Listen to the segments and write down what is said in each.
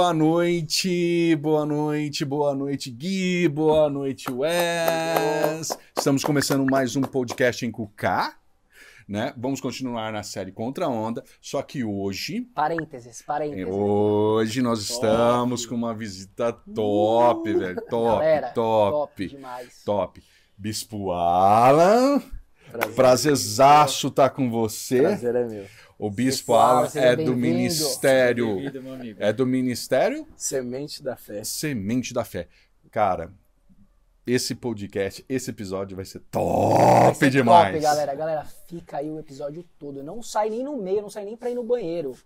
Boa noite, boa noite, boa noite, Gui, boa noite, Wes. Estamos começando mais um podcast em Cucá, né? Vamos continuar na série Contra a Onda, só que hoje, Parênteses, parênteses. hoje nós Top. estamos com uma visita top, velho, top, Galera, top, top demais. top. Bispo Alan, Prazer, prazerzaço tá com você. prazer é meu. O Bispo Alan é do. Ministério, é do Ministério Semente da fé. Semente da Fé. Cara, esse podcast, esse episódio vai ser Vai top ser demais. Top, galera. Galera, fica aí o episódio todo. Não sai nem no meio, não sai nem pra ir no banheiro.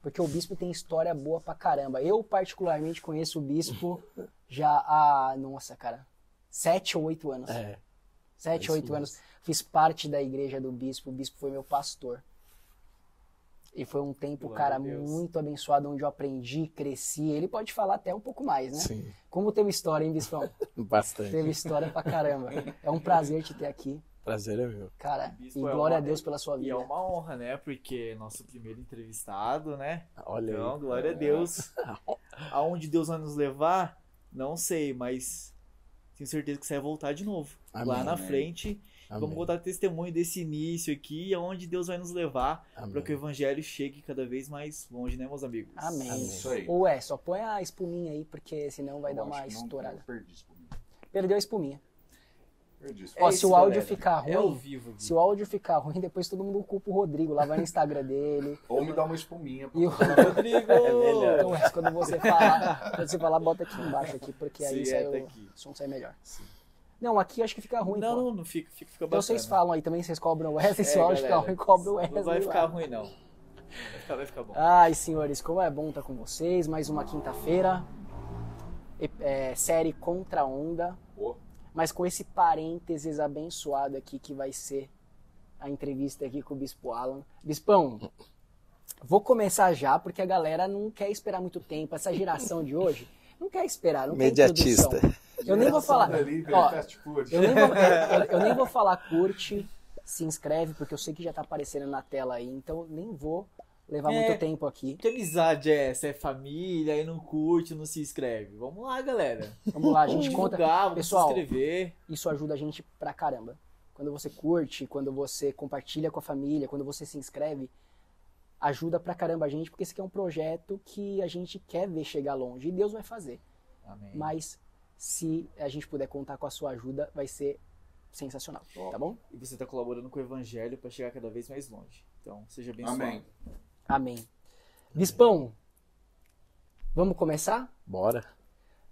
Porque o Bispo tem história boa pra caramba. Eu, particularmente, conheço o Bispo já há, nossa, cara, sete ou oito anos. É. Sete, isso oito mesmo. anos. Fiz parte da igreja do Bispo. O Bispo foi meu pastor. E foi um tempo, Glória cara, Deus. muito abençoado, onde eu aprendi, cresci. Ele pode falar até um pouco mais, né? Sim, Como teve história, hein, Bispão? bastante. Teve história pra caramba. É um prazer te ter aqui. Prazer é meu. Cara, Bispo e é glória uma- a Deus pela sua E vida. é uma honra, né? Porque é nosso primeiro entrevistado, né? Olha Então, aí. glória a Deus. Aonde Deus vai nos levar, não sei, mas tenho certeza que você vai voltar de novo. Amém. Lá na Amém. frente, Amém. vamos contar testemunho desse início aqui, aonde Deus vai nos levar para que o evangelho chegue cada vez mais longe, né, meus amigos? Amém. Amém. Isso aí. Ou é, só põe a espuminha aí, porque senão vai Eu dar uma não- estourada. eu perdi comigo. Perdeu a espuminha. Perdi isso. Ó, se o áudio galera. ficar É ao ruim, vivo. Se o áudio ficar ruim, depois todo mundo culpa o Rodrigo. Lá vai no Instagram dele. Ou me dá uma espuminha. E o... Rodrigo! É melhor. Então, Wes, quando você falar, quando você falar, bota aqui embaixo aqui, porque aí Sim, sai é, o... tá aqui. o som sai melhor. Não, aqui acho que fica ruim, Não, não, não fica, fica, fica Então bacana. vocês falam aí também, vocês cobram o Wesley, se É, o áudio ficar ruim, cobra o Wesley. Não vai ficar lá. ruim, não. Vai ficar, vai ficar bom. Ai, senhores, como é bom estar com vocês. Mais uma quinta-feira. É, série Contra a Onda. Mas com esse parênteses abençoado aqui que vai ser a entrevista aqui com o Bispo Alan. Bispão, vou começar já, porque a galera não quer esperar muito tempo. Essa geração de hoje não quer esperar, não quer Mediatista. Eu nem vou falar. Ó, eu nem vou, eu- eu nem vou falar curte, se inscreve, porque eu sei que já tá aparecendo na tela aí, então nem vou levar É. muito tempo aqui. Que amizade é essa? É família, aí não curte, não se inscreve. Vamos lá, galera. Vamos lá, a Vamos gente conta. divulgar, vamos Pessoal, se inscrever. Isso ajuda a gente pra caramba. Quando você curte, quando você compartilha com a família, quando você se inscreve, ajuda pra caramba a gente, porque esse aqui é um projeto que a gente quer ver chegar longe e Deus vai fazer. Amém. Mas se a gente puder contar com a sua ajuda, vai ser sensacional, tá bom? E você está colaborando com o evangelho para chegar cada vez mais longe. Então, seja abençoado. Amém. Amém. Bispão, vamos começar? Bora.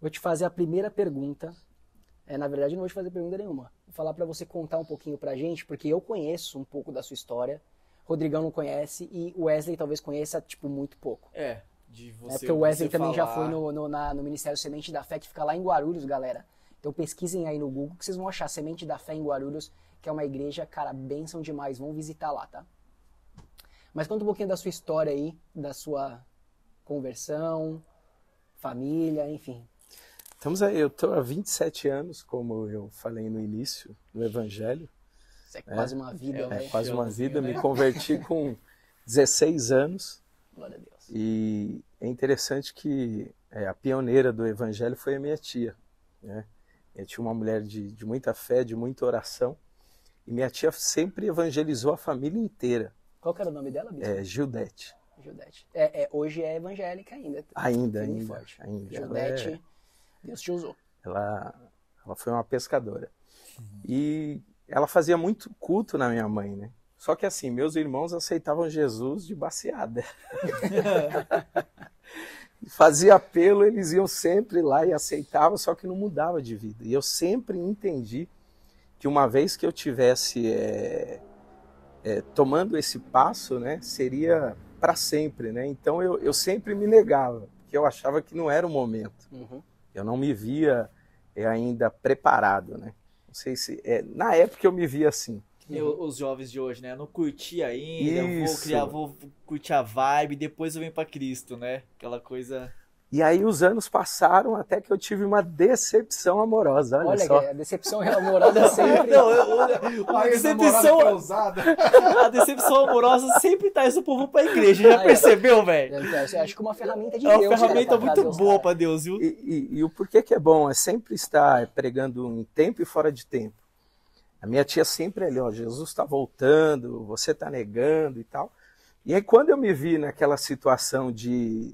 Vou te fazer a primeira pergunta. É, na verdade, não vou te fazer pergunta nenhuma. Vou falar pra você contar um pouquinho pra gente, porque eu conheço um pouco da sua história. Rodrigão não conhece e o Wesley talvez conheça, tipo, muito pouco. É, de você. é porque o Wesley também já falar- foi no, no, na- no Ministério Semente da Fé, que fica lá em Guarulhos, galera. Então pesquisem aí no Google que vocês vão achar Semente da Fé em Guarulhos, que é uma igreja, cara, bênção demais. Vão visitar lá, tá? Mas conta um pouquinho da sua história aí, da sua conversão, família, enfim. Estamos aí, eu tô há 27 anos, como eu falei no início, no Evangelho. Isso é quase uma vida, É, velho. Quase uma vida, né? me converti com 16 anos. Glória a Deus. E é interessante que é, a pioneira do Evangelho foi a minha tia. Né? Eu tinha uma mulher de, de muita fé, de muita oração. E minha tia sempre evangelizou a família inteira. Qual que era o nome dela, Bispo? É, Gildete. Judete. É, é, hoje é evangélica ainda. Ainda, ainda, forte. ainda. Judete, é- Deus te usou. ela, ela foi uma pescadora. E ela fazia muito culto na minha mãe, né? Só que assim, meus irmãos aceitavam Jesus de baseada. Fazia apelo, eles iam sempre lá e aceitavam, só que não mudava de vida. E eu sempre entendi que uma vez que eu tivesse é, é, tomando esse passo, né, seria para sempre, né? Então eu, eu sempre me negava, porque eu achava que não era o momento. Uhum. Eu não me via é, ainda preparado, né? Não sei se é, na época eu me via assim. Os jovens de hoje, né? Eu não curti ainda, eu vou criar, vou curtir a vibe, depois eu venho pra Cristo, né? Aquela coisa. E aí os anos passaram até que eu tive uma decepção amorosa. Olha, Olha, só. a decepção amorosa sempre. Não, eu- eu- a decepção, a decepção amorosa sempre traz o povo pra igreja, já Ah, é. percebeu, velho? Eu acho que é uma ferramenta de É uma Deus. cara, ferramenta pra muito os boa pra Deus, viu? E, e- e o porquê que é bom é sempre estar pregando em tempo e fora de tempo. A minha tia sempre ali, ó, Jesus está voltando, você está negando e tal. E aí quando eu me vi naquela situação de,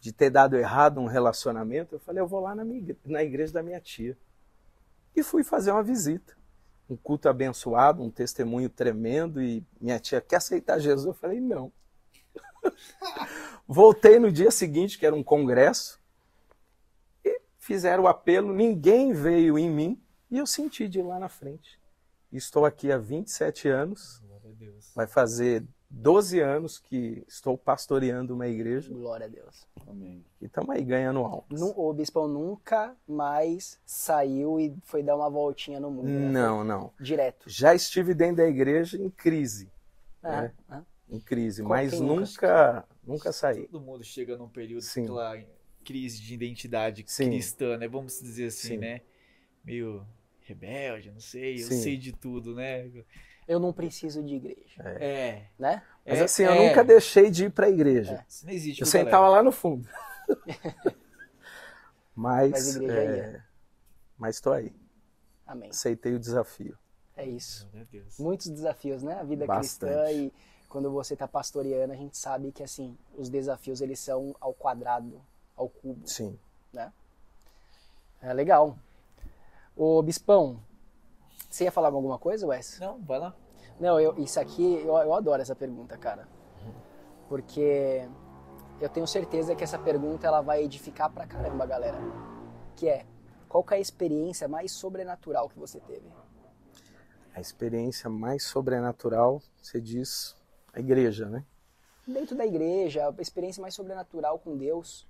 de ter dado errado um relacionamento, eu falei, eu vou lá na, minha na igreja da minha tia. E fui fazer uma visita. Um culto abençoado, um testemunho tremendo, e minha tia quer aceitar Jesus? Eu falei, não. Voltei no dia seguinte, que era um congresso, e fizeram o apelo, ninguém veio em mim, e eu senti de ir lá na frente. Estou aqui há 27 anos, vai fazer 12 anos que estou pastoreando uma igreja, Glória a Deus. Amém. e estamos aí ganhando almas. Nu- O bispão nunca mais saiu e foi dar uma voltinha no mundo. né? Não, não. Foi Direto. Já estive dentro da igreja em crise, Ah, É. ah. em crise, mas nunca, nunca saí. Todo mundo chega num período Sim. daquela crise de identidade Sim. cristã, né? Vamos dizer assim, Sim. né? Meio rebelde, não sei, eu Sim. sei de tudo, né? Eu não preciso de igreja. É. Né? Mas é, assim, eu é. nunca deixei de ir para a igreja. Isso não existe. Eu sentava galera? lá no fundo. mas Mas igreja é, mas estou aí. Amém. Aceitei o desafio. É isso. Muitos desafios, né? A vida Bastante. cristã e quando você tá pastoreando, a gente sabe que assim, os desafios eles são ao quadrado, ao cubo, Sim. né? É legal. Ô Bispão, você ia falar alguma coisa, Wes? Não, vai lá. Não, eu, isso aqui, eu, eu adoro essa pergunta, cara. Porque eu tenho certeza que essa pergunta ela vai edificar pra caramba, galera. Que é, qual que é a experiência mais sobrenatural que você teve? A experiência mais sobrenatural, você diz, a igreja, né? Dentro da igreja, a experiência mais sobrenatural com Deus?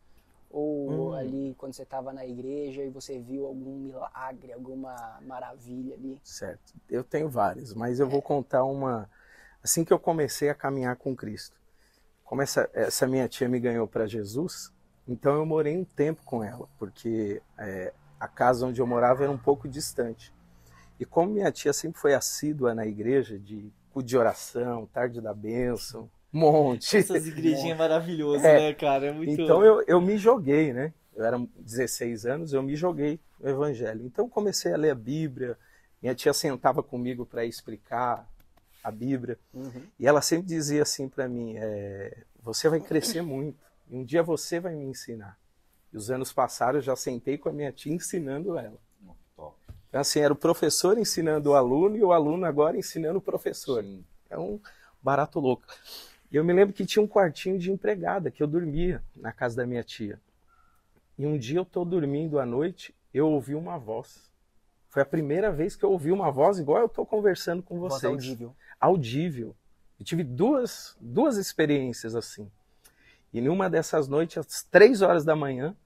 Ou Hum. ali quando você estava na igreja e você viu algum milagre, alguma maravilha ali? Certo. Eu tenho várias, mas eu vou contar uma. Assim que eu comecei a caminhar com Cristo. Como essa, essa minha tia me ganhou para Jesus, então eu morei um tempo com ela, porque é, a casa onde eu morava era um pouco distante. E como minha tia sempre foi assídua na igreja, de culto de oração, tarde da bênção, um monte. Essas igrejinhas maravilhosas, É. né, cara? É muito. Então eu, eu me joguei, né? Eu era 16 anos, eu me joguei no Evangelho. Então comecei a ler a Bíblia. Minha tia sentava comigo para explicar a Bíblia. E ela sempre dizia assim para mim: é, Você vai crescer muito. E um dia você vai me ensinar. E os anos passaram, eu já sentei com a minha tia ensinando ela. Top. Então, assim, era o professor ensinando o aluno e o aluno agora ensinando o professor. Sim. É um barato louco. E eu me lembro que tinha um quartinho de empregada que eu dormia na casa da minha tia. E um dia eu tô dormindo à noite, eu ouvi uma voz. Foi a primeira vez que eu ouvi uma voz igual eu tô conversando com Voz vocês. audível. Audível. Eu tive duas, duas experiências assim. E numa dessas noites, às três horas da manhã,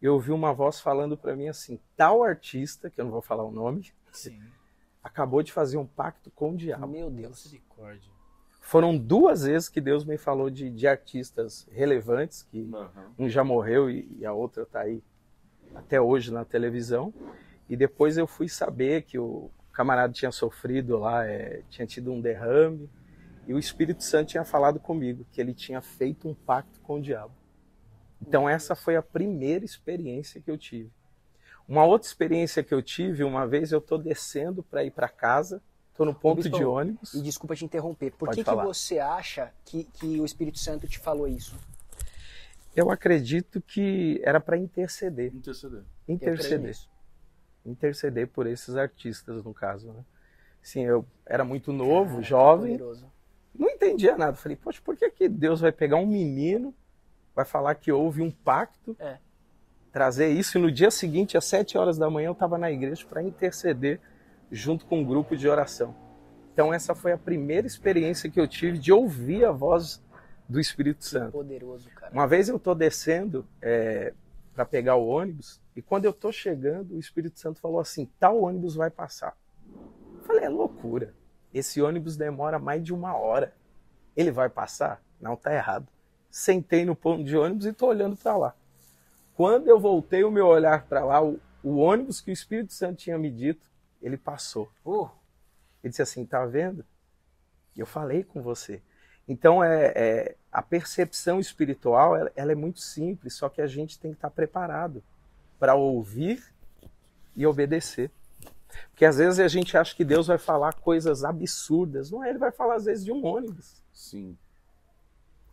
eu ouvi uma voz falando para mim assim: tal artista, que eu não vou falar o nome, Sim. acabou de fazer um pacto com o diabo. Meu Deus. Misericórdia. Foram duas vezes que Deus me falou de, de artistas relevantes, que Aham. um já morreu e, e a outra está aí até hoje na televisão. E depois eu fui saber que o camarada tinha sofrido lá, é, tinha tido um derrame, e o Espírito Santo tinha falado comigo que ele tinha feito um pacto com o diabo. Então essa foi a primeira experiência que eu tive. Uma outra experiência que eu tive, uma vez eu estou descendo para ir para casa, estou no ponto Bispão, de ônibus. E desculpa te interromper, por Pode que, que falar. você acha que, que o Espírito Santo te falou isso? Eu acredito que era para interceder. Interceder. Creio Interceder. Interceder por esses artistas, no caso, né? Sim, eu era muito novo, Cara, jovem, poderoso. não entendia nada. Falei, poxa, por que, que Deus vai pegar um menino, vai falar que houve um pacto, É. trazer isso, e no dia seguinte, às sete horas da manhã, eu estava na igreja para interceder junto com um grupo de oração. Então, essa foi a primeira experiência que eu tive de ouvir a voz do Espírito Santo. Poderoso, cara. Uma vez eu tô descendo para pegar o ônibus e quando eu tô chegando, o Espírito Santo falou assim: tal ônibus vai passar. Eu falei: é loucura. Esse ônibus demora mais de uma hora. Ele vai passar? Não, tá errado. Sentei no ponto de ônibus e tô olhando para lá. Quando eu voltei o meu olhar para lá, o, o ônibus que o Espírito Santo tinha me dito, ele passou. Uh, Ele disse assim: tá vendo? Eu falei com você. Então, é, é- a percepção espiritual ela, ela é muito simples, só que a gente tem que estar preparado para ouvir e obedecer. Porque às vezes a gente acha que Deus vai falar coisas absurdas. Não é, ele vai falar às vezes de um ônibus. Sim.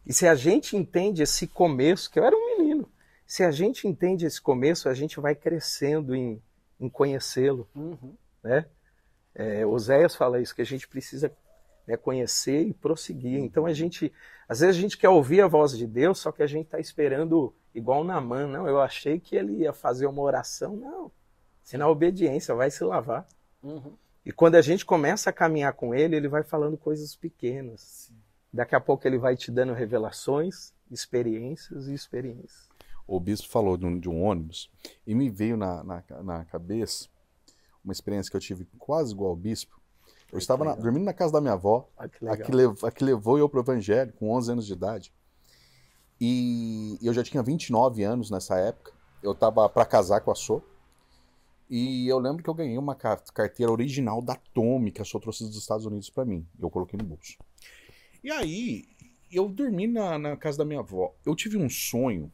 E se a gente entende esse começo, que eu era um menino, se a gente entende esse começo, a gente vai crescendo em, em conhecê-lo uhum. Né? É, Oséias fala isso, que a gente precisa né, conhecer e prosseguir. Então a gente, às vezes a gente quer ouvir a voz de Deus, só que a gente está esperando igual Naamã, não, eu achei que ele ia fazer uma oração, não. Se na obediência, vai se lavar. Uhum. E quando a gente começa a caminhar com ele, ele vai falando coisas pequenas. Daqui a pouco ele vai te dando revelações, experiências e experiências. O bispo falou de um, de um ônibus e me veio na, na, na cabeça uma experiência que eu tive quase igual ao bispo. Eu estava na- dormindo na casa da minha avó, que a que, lev- a que levou eu para o evangelho com 11 anos de idade. E eu já tinha 29 anos nessa época. Eu estava para casar com a Sô. E eu lembro que eu ganhei uma ca- carteira original da Tommy, que a Sô trouxe dos Estados Unidos para mim. Eu coloquei no bolso. E aí, eu dormi na, na casa da minha avó. Eu tive um sonho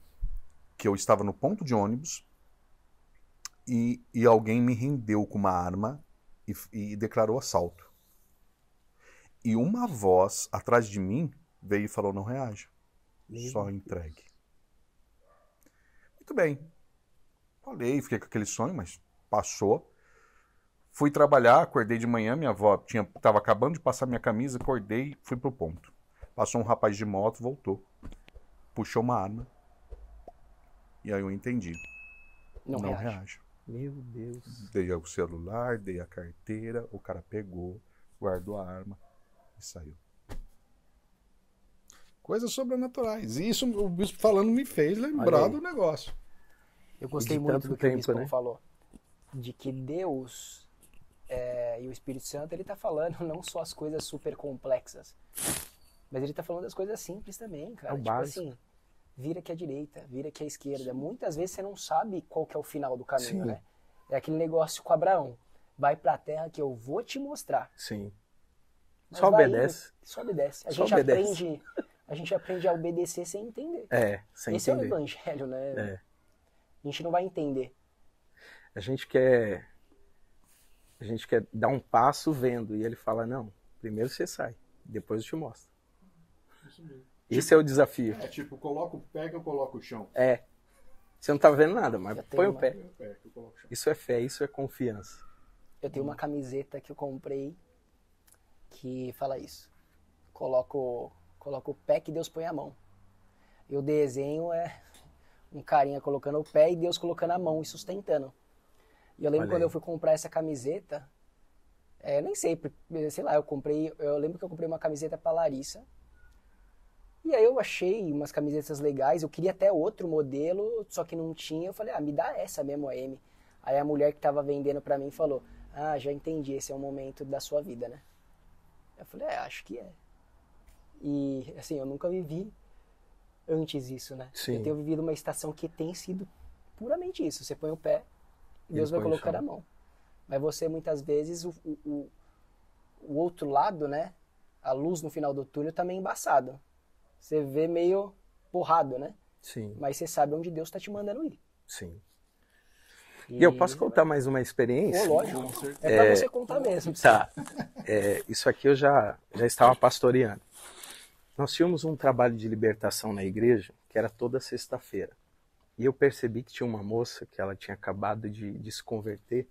que eu estava no ponto de ônibus e, e alguém me rendeu com uma arma e, e declarou assalto. E uma voz atrás de mim veio e falou: não reaja, Meu só entregue. Muito bem. Falei, fiquei com aquele sonho, mas passou. Fui trabalhar, acordei de manhã, minha avó tinha, tava acabando de passar minha camisa, acordei, fui pro ponto. Passou um rapaz de moto, voltou. Puxou uma arma. E aí eu entendi. Não, não reage. reaja. Meu Deus. Dei o celular, dei a carteira, o cara pegou, guardou a arma e saiu. Coisas sobrenaturais. E isso o bispo falando me fez lembrar do negócio. Eu gostei muito do que o tempo, Bispo né? falou. De que Deus é, e o Espírito Santo, ele tá falando não só as coisas super complexas, mas ele tá falando das coisas simples também, cara. É o tipo básico. assim, vira aqui à direita, vira aqui à esquerda. Muitas vezes você não sabe qual que é o final do caminho, Sim. né? É aquele negócio com Abraão. Vai pra terra que eu vou te mostrar. Sim. Mas Só obedece. indo, só obedece. A Só gente obedece. aprende, a gente aprende a obedecer sem entender. É, sem Esse é o entender. evangelho, né? É. A gente não vai entender. A gente quer a gente quer dar um passo vendo e ele fala não, primeiro você sai, depois eu te mostro. Esse é o desafio. É tipo, coloca o pé que eu coloco o chão. É. Você não tá vendo nada, mas põe o uma- pé. O pé que eu coloco o chão. Isso é fé, isso é confiança. Eu tenho uma camiseta que eu comprei que fala isso. Coloco, coloco o pé que Deus põe a mão. E o desenho é um carinha colocando o pé e Deus colocando a mão e sustentando. E eu lembro Olha quando aí. eu fui comprar essa camiseta, é, nem sei, sei lá, eu comprei, eu lembro que eu comprei uma camiseta pra Larissa. E aí eu achei umas camisetas legais, eu queria até outro modelo, só que não tinha. Eu falei, ah, me dá essa mesmo, a M. Aí a mulher que tava vendendo pra mim falou, ah, já entendi, esse é o momento da sua vida, né? Eu falei, é, acho que é. E, assim, eu nunca vivi antes isso, né? Sim. Eu tenho vivido uma estação que tem sido puramente isso. Você põe o pé, e Ele Deus vai colocar chão. a mão. Mas você, muitas vezes, o, o, o- outro lado, né? A luz no final do túnel tá meio embaçado. Você vê meio porrado, né? Sim, Mas você sabe onde Deus tá te mandando ir. sim. E eu posso contar mais uma Pô, experiência? lógico. É pra você contar mesmo. Tá. É, isso aqui eu já, já estava pastoreando. Nós tínhamos um trabalho de libertação na igreja, que era toda sexta-feira. E eu percebi que tinha uma moça que ela tinha acabado de, de se converter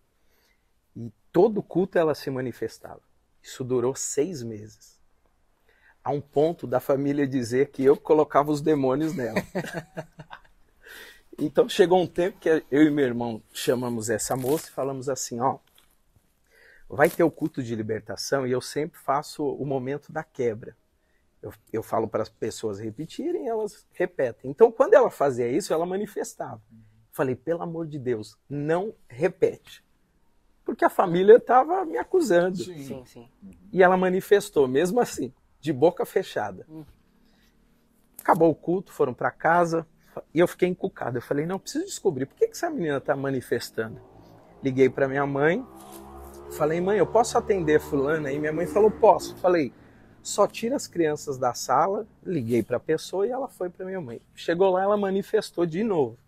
e todo culto ela se manifestava. Isso durou seis meses. A um ponto da família dizer que eu colocava os demônios nela. então chegou um tempo que eu e meu irmão chamamos essa moça e falamos assim, ó, vai ter o culto de libertação e eu sempre faço o momento da quebra. Eu, eu falo para as pessoas repetirem, elas repetem. Então, quando ela fazia isso, ela manifestava. Falei, pelo amor de Deus, não repete. Porque a família estava me acusando. Sim, sim. E ela manifestou, mesmo assim, de boca fechada. Acabou o culto, foram para casa, E eu fiquei encucado. Eu falei, não, preciso descobrir por que, que essa menina está manifestando. Liguei para minha mãe, falei, mãe, eu posso atender fulana? E minha mãe falou, posso. Falei, só tira as crianças da sala. Liguei para a pessoa e ela foi para minha mãe. Chegou lá, ela manifestou de novo.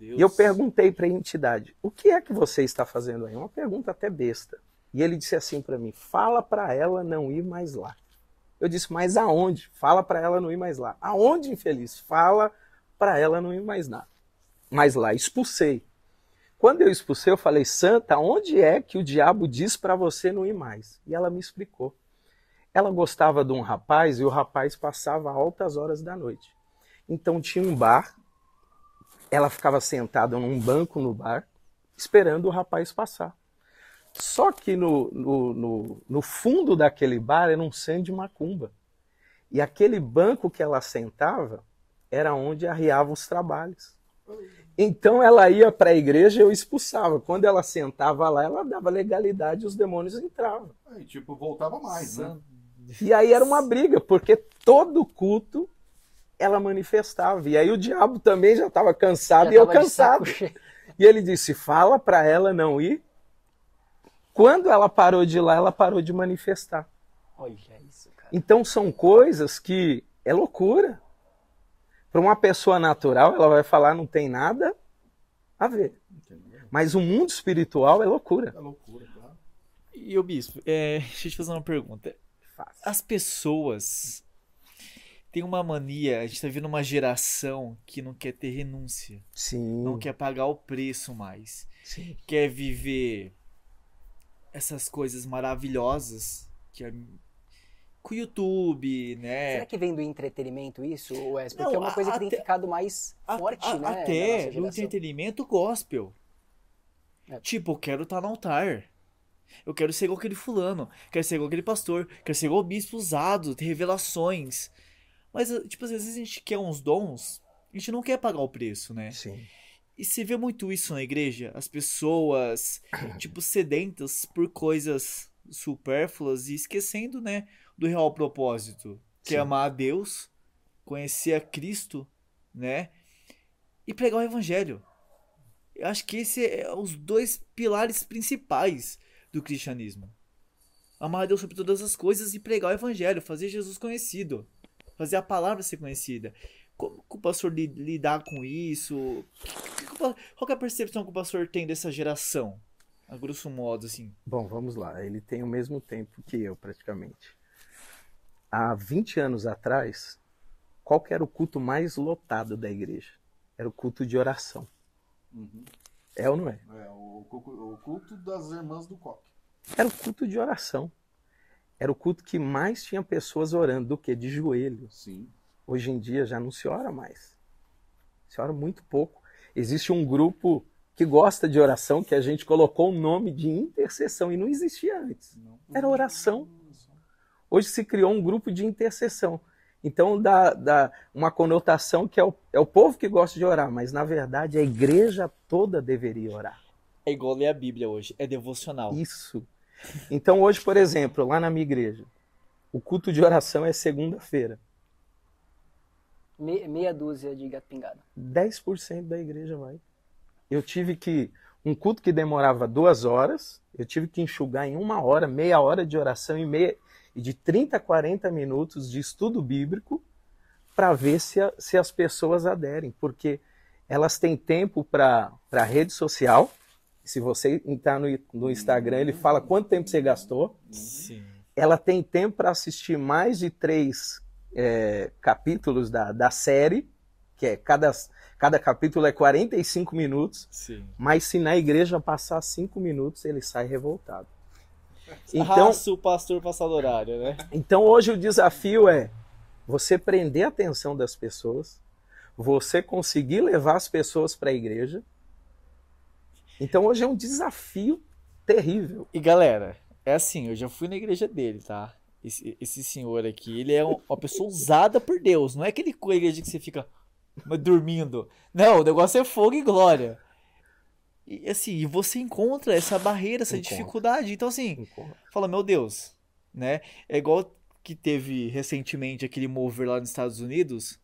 E eu perguntei para a entidade: o que é que você está fazendo aí? Uma pergunta até besta. E ele disse assim para mim: fala para ela não ir mais lá. Eu disse: mas aonde? Fala para ela não ir mais lá. Aonde, infeliz? Fala para ela não ir mais lá. Mas lá, expulsei. Quando eu expulsei, eu falei: Santa, onde é que o diabo diz para você não ir mais? E ela me explicou. Ela gostava de um rapaz e o rapaz passava altas horas da noite. Então tinha um bar ela ficava sentada num banco no bar, esperando o rapaz passar. Só que no, no, no, no fundo daquele bar era um centro de macumba. E aquele banco que ela sentava era onde arriava os trabalhos. Então ela ia para a igreja e eu expulsava. Quando ela sentava lá, ela dava legalidade e os demônios entravam. Aí, tipo, voltava mais, né? E aí era uma briga, porque todo culto ela manifestava. E aí o diabo também já estava cansado Já e eu cansado. E ele disse: fala para ela não ir. Quando ela parou de ir lá, ela parou de manifestar. Olha isso, cara. Então são coisas que é loucura. Para uma pessoa natural, ela vai falar não tem nada a ver. Mas o mundo espiritual é loucura. É loucura, claro. E o bispo, é, deixa eu te fazer uma pergunta. As pessoas têm uma mania, a gente tá vivendo uma geração que não quer ter renúncia, Sim. não quer pagar o preço mais, Sim. quer viver essas coisas maravilhosas que é com o YouTube, né? Será que vem do entretenimento isso, Wes? Porque Não, é uma coisa que tem ficado mais A- forte, a- né? na Até geração. entretenimento gospel. É. Tipo, eu quero estar no altar. Eu quero ser igual aquele fulano. Quero ser igual aquele pastor. Quero ser igual o bispo usado, ter revelações. Mas, tipo, às vezes a gente quer uns dons, a gente não quer pagar o preço, né? Sim. E você vê muito isso na igreja. As pessoas, tipo, sedentas por coisas supérfluas e esquecendo, né, do real propósito. Que é Sim. amar a Deus, conhecer a Cristo, né? E pregar o evangelho. Eu acho que esse é os dois pilares principais do cristianismo. Amar a Deus sobre todas as coisas e pregar o evangelho, fazer Jesus conhecido, fazer a palavra ser conhecida. Como que o pastor li- lidar com isso? Que- Qual que é a percepção que o pastor tem dessa geração? A grosso modo, assim. Bom, vamos lá. Ele tem o mesmo tempo que eu, praticamente. Há 20 anos atrás, qual que era o culto mais lotado da igreja? Era o culto de oração. Uhum. É ou não é? É, o, o culto das irmãs do coque. Era o culto de oração. Era o culto que mais tinha pessoas orando do que de joelhos. Sim. Hoje em dia já não se ora mais. Se ora muito pouco. Existe um grupo que gosta de oração que a gente colocou o nome de intercessão e não existia antes. Era oração. Hoje se criou um grupo de intercessão. Então dá, dá uma conotação que é o, é o povo que gosta de orar, mas na verdade a igreja toda deveria orar. É igual ler a Bíblia hoje, é devocional. Isso. Então hoje, por exemplo, lá na minha igreja, o culto de oração é segunda-feira. Me- meia dúzia de gato pingado. 10% da igreja vai. Eu tive que. Um culto que demorava duas horas, eu tive que enxugar em uma hora, meia hora de oração e, meia, e de 30 a 40 minutos de estudo bíblico para ver se, a- se as pessoas aderem, porque elas têm tempo para a rede social. Se você entrar no, no Instagram, ele fala quanto tempo você gastou Sim. ela tem tempo para assistir mais de três é, capítulos da, da série, que é cada, cada capítulo é 45 minutos, Sim. mas se na igreja passar cinco minutos, ele sai revoltado. Então, Raça o pastor passado horário, né? então hoje o desafio é você prender a atenção das pessoas, você conseguir levar as pessoas para a igreja. Então hoje é um desafio terrível. E galera, é assim, eu já fui na igreja dele, tá? Esse, esse senhor aqui, ele é um- uma pessoa usada por Deus. Não é aquele co- igreja que você fica dormindo. Não, o negócio é fogo e glória. E assim, e você encontra essa barreira, essa Encontra. dificuldade. Então, assim, fala, meu Deus, né? É igual que teve recentemente aquele mover lá nos Estados Unidos,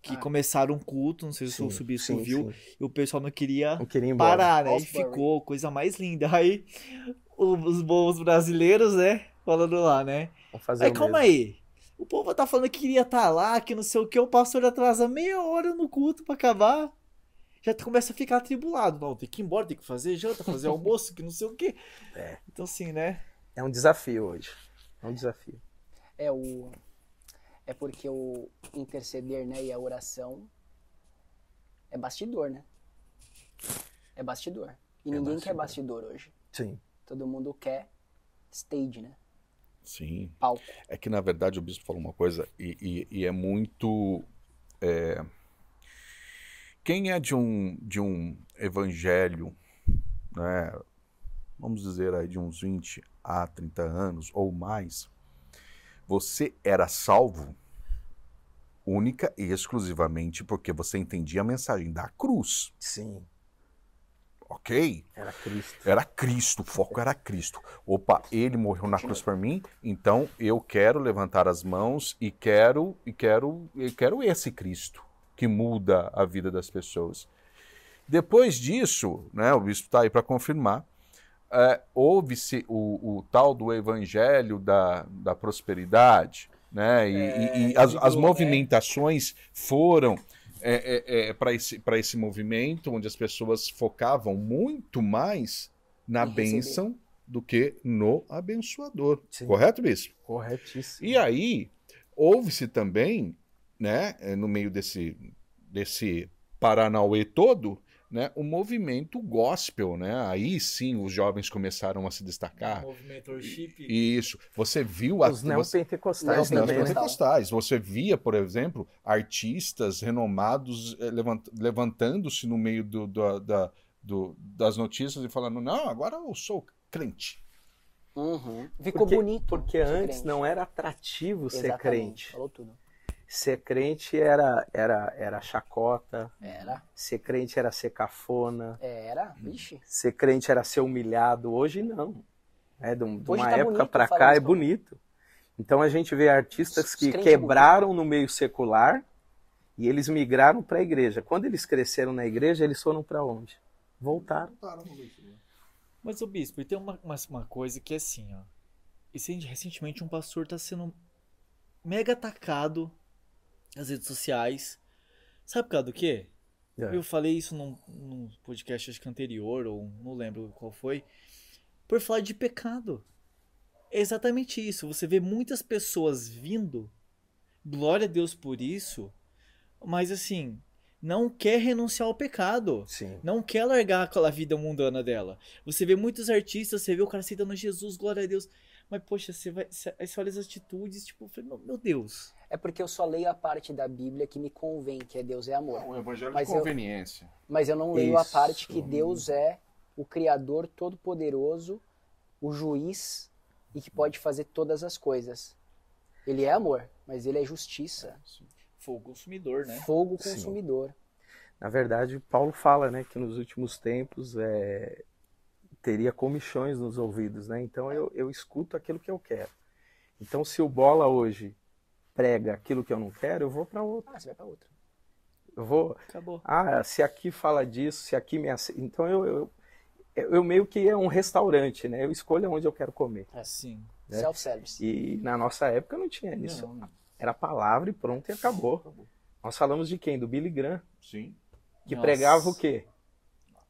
que Ah. começaram um culto, não sei se o Subispo sim, viu, sim. e o pessoal não queria Não queria parar, né? E ficou coisa mais linda. Aí os bons brasileiros, né? Falando lá, né? Vamos fazer Aí o calma mesmo. aí. O povo tá falando que queria estar lá, que não sei o que, o pastor atrasa meia hora no culto pra acabar. Já começa a ficar atribulado. Não, tem que ir embora, tem que fazer janta, fazer almoço, que não sei o que. É. Então assim, né? É um desafio hoje. É um desafio. É o é porque o interceder, né, e a oração é bastidor, né? É bastidor. E É ninguém quer bastidor. bastidor hoje. Sim. Todo mundo quer stage, né? Sim. Palco. É que, na verdade, o bispo falou uma coisa e, e- e é muito. é, Quem é de um, de um evangelho, né, vamos dizer aí de uns 20 a 30 anos ou mais, você era salvo única e exclusivamente porque você entendia a mensagem da cruz, Sim. Ok? Era Cristo. Era Cristo, o foco era Cristo. Opa, ele morreu na cruz por mim, então eu quero levantar as mãos e quero e quero e quero esse Cristo que muda a vida das pessoas. Depois disso, né, o bispo está aí para confirmar, é, houve-se o, o tal do evangelho da, da prosperidade, né, e, e- e É, as, as é. movimentações foram é, para esse, pra esse movimento onde as pessoas focavam muito mais na bênção do que no abençoador. Sim. Correto, bispo? Corretíssimo. E aí, houve-se também, né, no meio desse, desse Paranauê todo, né, o movimento gospel, né? Aí sim os jovens começaram a se destacar. Movimento worship. Isso. Você viu a Os você- neopentecostais Os Não, também, né? Você via, por exemplo, artistas renomados eh, levant- levantando-se no meio do- do- da- do- das notícias e falando: não, agora eu sou crente. Uhum. Ficou Porque, bonito. porque ser antes crente. não era atrativo ser Exatamente, crente. Falou tudo. Ser crente era, era, era chacota, Era. ser crente era ser cafona, Era. Vixe. ser crente era ser humilhado. Hoje não. É, de, um- de uma tá época falar cá é pô. bonito. Então a gente vê artistas que quebraram no meio secular e eles migraram para a igreja. Quando eles cresceram na igreja, eles foram para onde? Voltaram. Mas, o bispo, e tem uma, uma, uma coisa que é assim, ó. Recentemente um pastor tá sendo mega atacado nas redes sociais. Sabe por causa do quê? É. Eu falei isso num, num podcast acho que anterior, ou não lembro qual foi. Por falar de pecado. É exatamente isso. Você vê muitas pessoas vindo, glória a Deus por isso, mas assim, não quer renunciar ao pecado Sim. não quer largar aquela vida mundana dela. Você vê muitos artistas, você vê o cara aceitando Jesus, glória a Deus. Mas, poxa, você vai. Você, aí você olha as atitudes, tipo, eu falei, meu, meu Deus. É porque eu só leio a parte da Bíblia que me convém, que é Deus é amor. Um evangelho Mas de eu- conveniência. Mas eu não leio a Isso. parte que Deus é o Criador Todo-Poderoso, o juiz e que pode fazer todas as coisas. Ele é amor, mas ele é justiça, Fogo consumidor, né? fogo Sim. consumidor. Na verdade, Paulo fala, né, que nos últimos tempos é, teria comichões nos ouvidos, né? Então eu, eu escuto aquilo que eu quero. Então se o bola hoje prega aquilo que eu não quero, eu vou para outro. Ah, você vai pra outra. Eu vou, Acabou. ah, se aqui fala disso, se aqui me aceita. Então eu, eu, eu, eu meio que é um restaurante, né? Eu escolho onde eu quero comer. Assim. né? Self-service. E na nossa época não tinha isso. Não, Era palavra e pronto e acabou. Nós falamos de quem? Do Billy Graham, Sim. que Nossa. pregava o quê?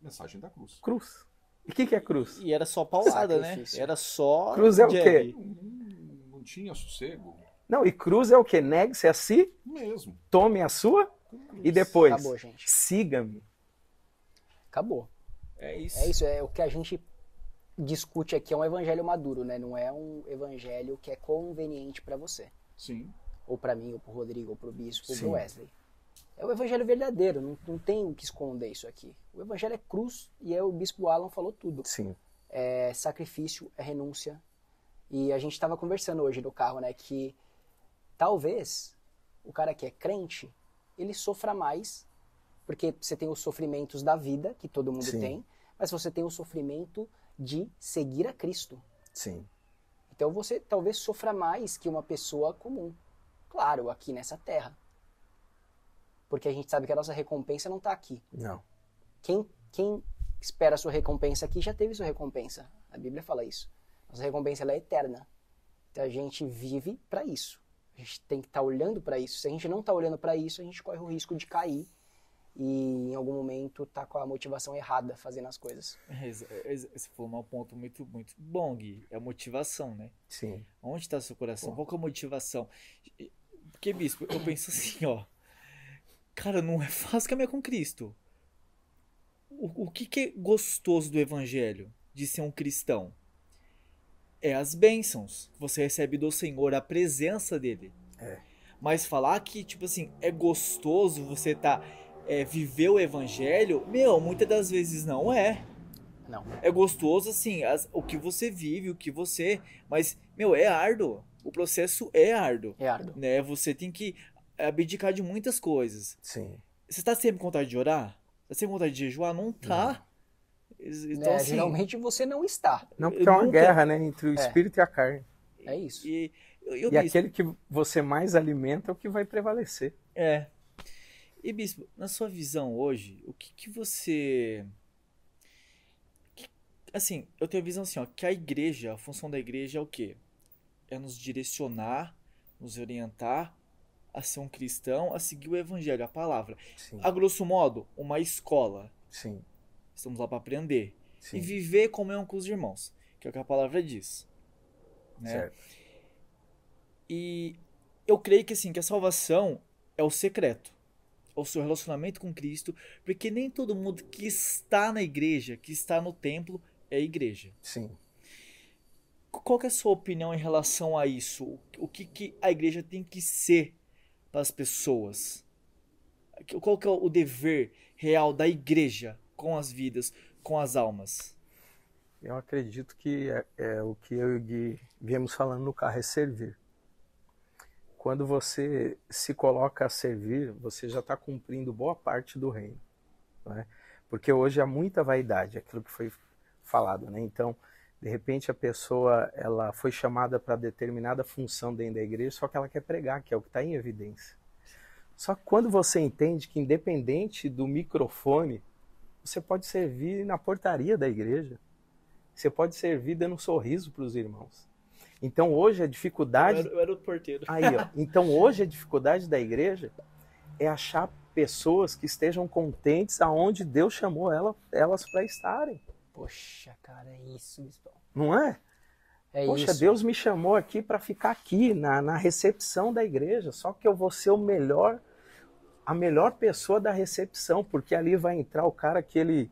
Mensagem da cruz. Cruz. E o que, que é cruz? E era só paulada, né? Era só. Cruz é o jab. quê? Não, não tinha sossego. Não, e cruz é o quê? Negue-se a si, Mesmo. tome a sua e depois Acabou, gente. siga-me. Acabou. É isso. É isso, é o que a gente discute aqui é um evangelho maduro, né? Não é um evangelho que é conveniente pra você. Sim. Ou pra mim, ou pro Rodrigo, ou pro Bispo, ou Sim. pro Wesley. É o evangelho verdadeiro, não, não tem o que esconder isso aqui. O evangelho é cruz e é o Bispo Alan falou tudo. Sim. é sacrifício, é renúncia. E a gente estava conversando hoje no carro, né, que talvez o cara que é crente, ele sofra mais, porque você tem os sofrimentos da vida, que todo mundo Sim. tem, mas você tem o sofrimento de seguir a Cristo. Sim. Então você talvez sofra mais que uma pessoa comum. Claro, aqui nessa terra. Porque a gente sabe que a nossa recompensa não está aqui. Não. Quem, quem espera a sua recompensa aqui já teve sua recompensa. A Bíblia fala isso. Nossa recompensa ela é eterna. Então a gente vive para isso. A gente tem que estar tá olhando para isso. Se a gente não está olhando para isso, a gente corre o risco de cair e em algum momento tá com a motivação errada fazendo as coisas. Esse foi um ponto muito, muito bom, Gui. É a motivação, né? Sim. Onde está seu coração? Qual que é a motivação? Porque, bispo, eu penso assim, ó. Cara, não é fácil caminhar com Cristo. O, o que, que é gostoso do evangelho de ser um cristão? É as bênçãos. Você recebe do Senhor a presença dele. É. Mas falar que, tipo assim, é gostoso você tá é, viver o evangelho, meu, muitas das vezes não é. Não. É gostoso, assim, as, o que você vive, o que você. Mas, meu, é árduo. O processo é árduo. É árduo. Né? Você tem que abdicar de muitas coisas. Sim. Você tá sempre com vontade de orar? Tá sempre com vontade de jejuar? Não tá. Então, é, assim, geralmente você não está. Não, porque é uma nunca... guerra, né? Entre o é. espírito e a carne. É isso. E, eu, eu e aquele que você mais alimenta é o que vai prevalecer. É. E bispo, na sua visão hoje, o que, que você assim, eu tenho a visão assim, ó, que a igreja, a função da igreja é o quê? É nos direcionar, nos orientar a ser um cristão, a seguir o evangelho, a palavra. Sim. A grosso modo, uma escola. Sim. Estamos lá para aprender. Sim. E viver comunhão com os irmãos, que é o que a palavra diz. Né? Certo. E eu creio que assim, que a salvação é o secreto ao seu relacionamento com Cristo, porque nem todo mundo que está na igreja, que está no templo, é igreja. Sim. Qual é a sua opinião em relação a isso? O que, que a igreja tem que ser para as pessoas? Qual que é o dever real da igreja com as vidas, com as almas? Eu acredito que é, é o que eu e o Gui viemos falando no carro, é servir quando você se coloca a servir, você já está cumprindo boa parte do reino. Né? Porque hoje há muita vaidade, aquilo que foi falado. Né? Então, de repente, a pessoa ela foi chamada para determinada função dentro da igreja, só que ela quer pregar, que é o que está em evidência. Só que quando você entende que, independente do microfone, você pode servir na portaria da igreja, você pode servir dando um sorriso para os irmãos. Então hoje a dificuldade. Eu era, eu era o porteiro. Aí, ó. Então hoje a dificuldade da igreja é achar pessoas que estejam contentes aonde Deus chamou ela, elas para estarem. Poxa, cara, é isso, Bispão. Não é? É Poxa, isso. Deus me chamou aqui para ficar aqui na, na recepção da igreja, só que eu vou ser o melhor, a melhor pessoa da recepção, porque ali vai entrar o cara que ele,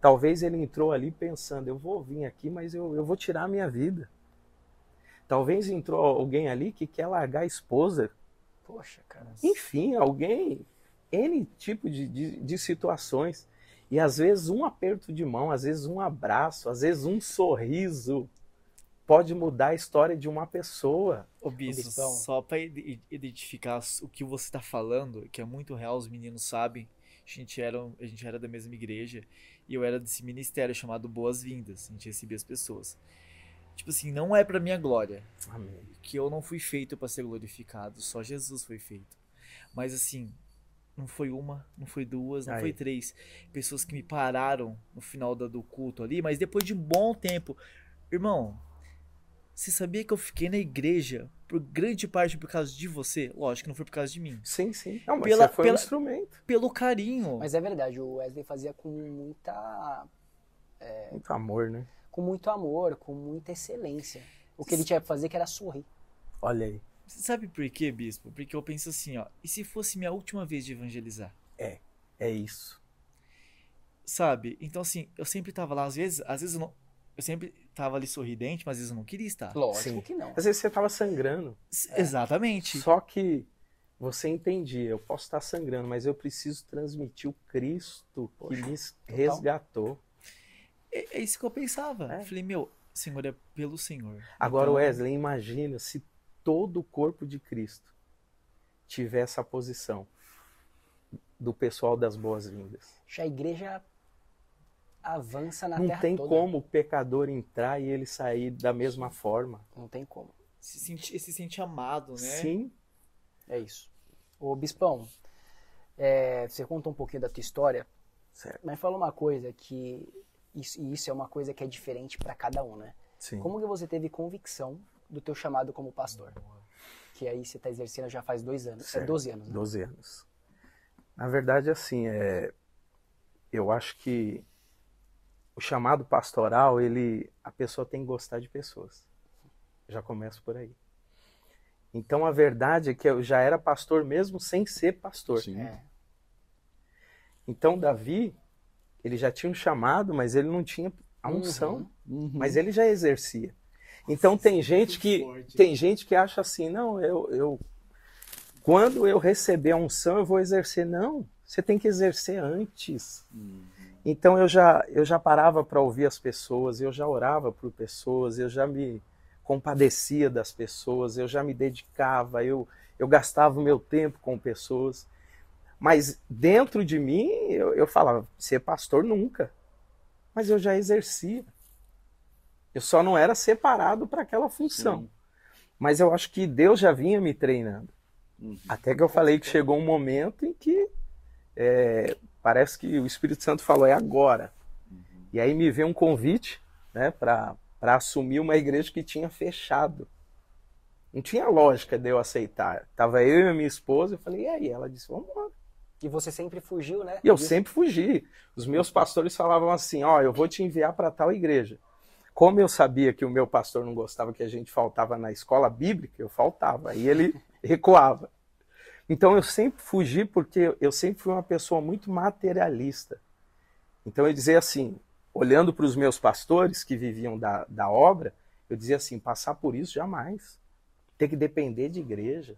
talvez ele entrou ali pensando, eu vou vir aqui, mas eu, eu vou tirar a minha vida. Talvez entrou alguém ali que quer largar a esposa. Poxa, cara. Enfim, alguém. N tipo de, de, de situações. E às vezes um aperto de mão, às vezes um abraço, às vezes um sorriso pode mudar a história de uma pessoa. Ô, só para identificar o que você está falando, que é muito real, os meninos sabem. A gente, era, a gente era da mesma igreja e eu era desse ministério chamado Boas-Vindas. A gente recebia as pessoas. Tipo assim, não é para minha glória. Amém. Que eu não fui feito para ser glorificado, só Jesus foi feito. Mas assim, não foi uma, não foi duas, não Aí. foi três pessoas que me pararam no final do culto ali, mas depois de um bom tempo, irmão, você sabia que eu fiquei na igreja por grande parte por causa de você? Lógico que não foi por causa de mim. Sim, sim. Não, mas pela, você foi pela, um instrumento. Pelo carinho. Mas é verdade, o Wesley fazia com muita... É... Muito amor, né? com muito amor, com muita excelência. O que ele tinha que fazer que era sorrir. Olha aí. Você sabe por quê, bispo? Porque eu penso assim, ó, e se fosse minha última vez de evangelizar? É, é isso. Sabe? Então assim, eu sempre tava lá, às vezes, às vezes eu não, eu sempre tava ali sorridente, mas às vezes eu não queria estar. Lógico Sim. que não. Às vezes você tava sangrando. É. Exatamente. Só que você entendia, eu posso estar sangrando, mas eu preciso transmitir o Cristo Poxa, que me resgatou. É, é isso que eu pensava. É. Falei, meu, Senhor, é pelo Senhor. Agora, então... Wesley, imagina se todo o corpo de Cristo tiver essa posição do pessoal das boas-vindas. Já a igreja avança na Não terra tem toda. como o pecador entrar e ele sair da mesma forma. Não tem como. Se sentir, se sentir amado, né? Sim. É isso. Ô, Bispão, É, você conta um pouquinho da tua história, Certo. mas fala uma coisa que isso, e isso é uma coisa que é diferente para cada um, né? Sim. Como que você teve convicção do teu chamado como pastor? Que aí você está exercendo já faz dois anos, é Certo. 12 anos, né? 12 anos. Na verdade, assim, é, eu acho que o chamado pastoral, ele, a pessoa tem que gostar de pessoas. Já começo por aí. Então, a verdade é que eu já era pastor mesmo sem ser pastor. Sim. É. Então, Davi, ele já tinha um chamado, mas ele não tinha a unção. Uhum. mas ele já exercia. Então tem gente que tem gente que acha assim, não, eu, eu quando eu receber a unção eu vou exercer. Não, você tem que exercer antes. Então eu já eu já parava para ouvir as pessoas, eu já orava por pessoas, eu já me compadecia das pessoas, eu já me dedicava, eu eu gastava o meu tempo com pessoas. Mas dentro de mim eu, eu falava, ser pastor nunca. Mas eu já exercia. Eu só não era separado para aquela função. Sim. Mas eu acho que Deus já vinha me treinando. Uhum. Até que eu falei que chegou um momento em que é, parece que o Espírito Santo falou, é agora. E aí me veio um convite né, para assumir uma igreja que tinha fechado. Não tinha lógica de eu aceitar. Tava eu e a minha esposa, eu falei, e aí? Ela disse, vamos embora. E você sempre fugiu, né? E eu disso? sempre fugi. Os meus pastores falavam assim: ó, eu vou te enviar para tal igreja. Como eu sabia que o meu pastor não gostava que a gente faltava na escola bíblica, eu faltava. Aí ele recuava. Então eu sempre fugi porque eu sempre fui uma pessoa muito materialista. Então eu dizia assim, olhando para os meus pastores que viviam da, da obra, eu dizia assim: passar por isso jamais. Ter que depender de igreja.